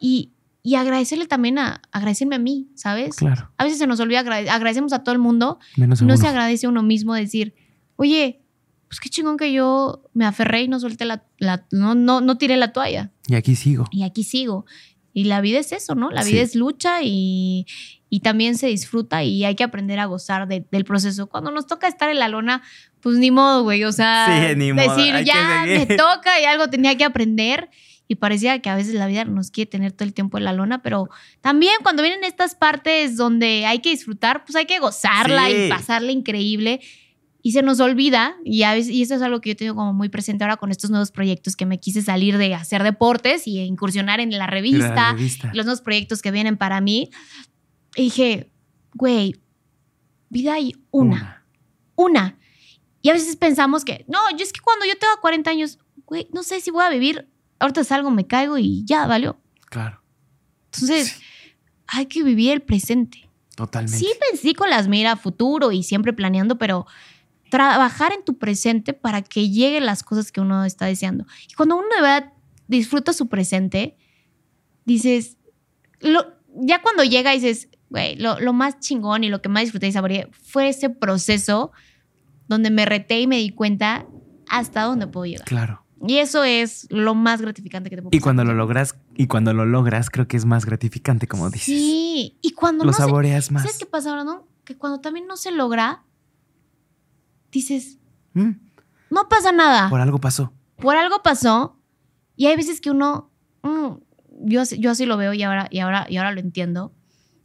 Y, y agradecerle también a, agradecerme a mí, ¿sabes? claro, A veces se nos olvida, agrade- agradecemos a todo el mundo, menos no uno. se agradece a uno mismo decir, oye, pues qué chingón que yo me aferré y no solté la, la- no, no, no tiré la toalla Y aquí sigo. y aquí sigo. Y la vida es eso, ¿no? La Sí. vida es lucha y, y también se disfruta y hay que aprender a gozar de- del proceso. Cuando nos toca estar en la lona, pues ni modo, güey. O sea, Sí, ni modo, decir, hay ya me seguir". toca y algo tenía que aprender. Y parecía que a veces la vida nos quiere tener todo el tiempo en la lona, pero también cuando vienen estas partes donde hay que disfrutar, pues hay que gozarla Sí. y pasarla increíble. Y se nos olvida, y, a veces, y eso es algo que yo tengo como muy presente ahora con estos nuevos proyectos que me quise salir de hacer deportes y incursionar en la revista, La revista. los nuevos proyectos que vienen para mí. Y dije, güey, vida hay una, una. Y a veces pensamos que, no, yo es que cuando yo tenga 40 años, güey, no sé si voy a vivir, ahorita salgo, me caigo y ya, valió. Claro, Entonces, hay que vivir el presente. totalmente. Sí pensé con las miras futuro y siempre planeando, pero trabajar en tu presente para que lleguen las cosas que uno está deseando. Y cuando uno de verdad disfruta su presente, dices, lo- ya cuando llega dices, güey, lo, lo más chingón y lo que más disfruté y saboreé fue ese proceso donde me reté y me di cuenta hasta dónde puedo llegar. Claro. Y eso es lo más gratificante que te puedo Y pasar. cuando lo logras, y cuando lo logras, creo que es más gratificante, como dices. Sí, y cuando lo no se- saboreas más. ¿Sabes qué pasa ahora, no? Que cuando también no se logra, dices, Mm, no pasa nada. por algo pasó. Por algo pasó. Y hay veces que uno, mm, yo, así- yo así lo veo y ahora, y, ahora, y ahora lo entiendo.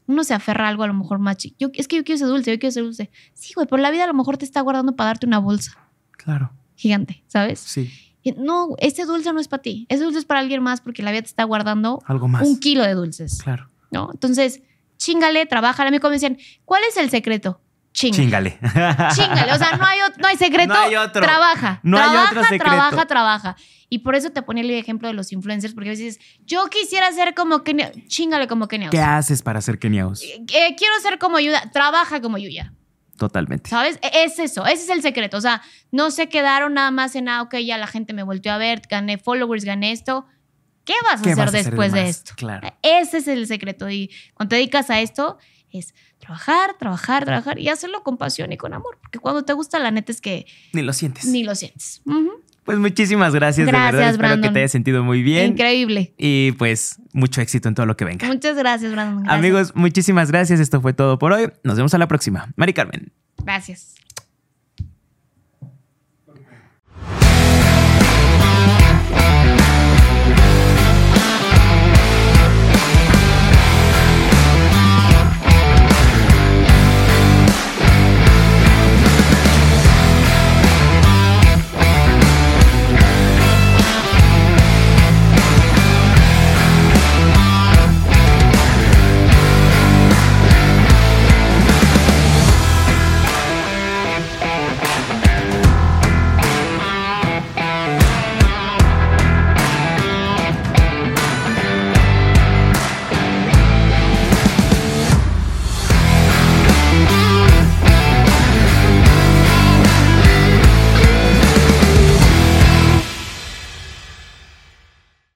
uno se aferra a algo a lo mejor más chico. Yo, es que yo quiero ese dulce, yo quiero ese dulce. Sí, güey, pero la vida a lo mejor te está guardando para darte una bolsa Claro, gigante, ¿sabes? sí. Y No, ese dulce no es para ti. Ese dulce es para alguien más porque la vida te está guardando Algo más. un kilo de dulces, Claro. ¿no? Entonces, chingale, trabájale. A mí como me decían, ¿cuál es el secreto? Chingale. Chingale. Chingale. O sea, no hay, no hay secreto. No hay otro. Trabaja. No hay trabaja, otro secreto. trabaja, trabaja. Y por eso te ponía el ejemplo de los influencers, porque a veces dices, yo quisiera ser como Kenia. Chingale como Kenia. ¿Qué haces para ser keniaos? Eh, quiero ser como Yuya. Trabaja como Yuya. Totalmente. ¿Sabes? E- Es eso, ese es el secreto. O sea, no se quedaron nada más en, ah, ok, ya la gente me volteó a ver, gané followers, gané esto. ¿Qué vas a ¿Qué hacer vas a hacer después de más? esto? Claro. Ese es el secreto. Y cuando te dedicas a esto, es trabajar, trabajar, trabajar y hacerlo con pasión y con amor. Porque cuando te gusta, la neta es que Ni lo sientes. ni lo sientes. Pues muchísimas gracias, de Gracias, verdad. Espero que te hayas sentido muy bien. Increíble. Y pues mucho éxito en todo lo que venga. Muchas gracias, Brandon. Gracias. Amigos, muchísimas gracias. Esto fue todo por hoy. Nos vemos a la próxima. Mari Carmen. Gracias.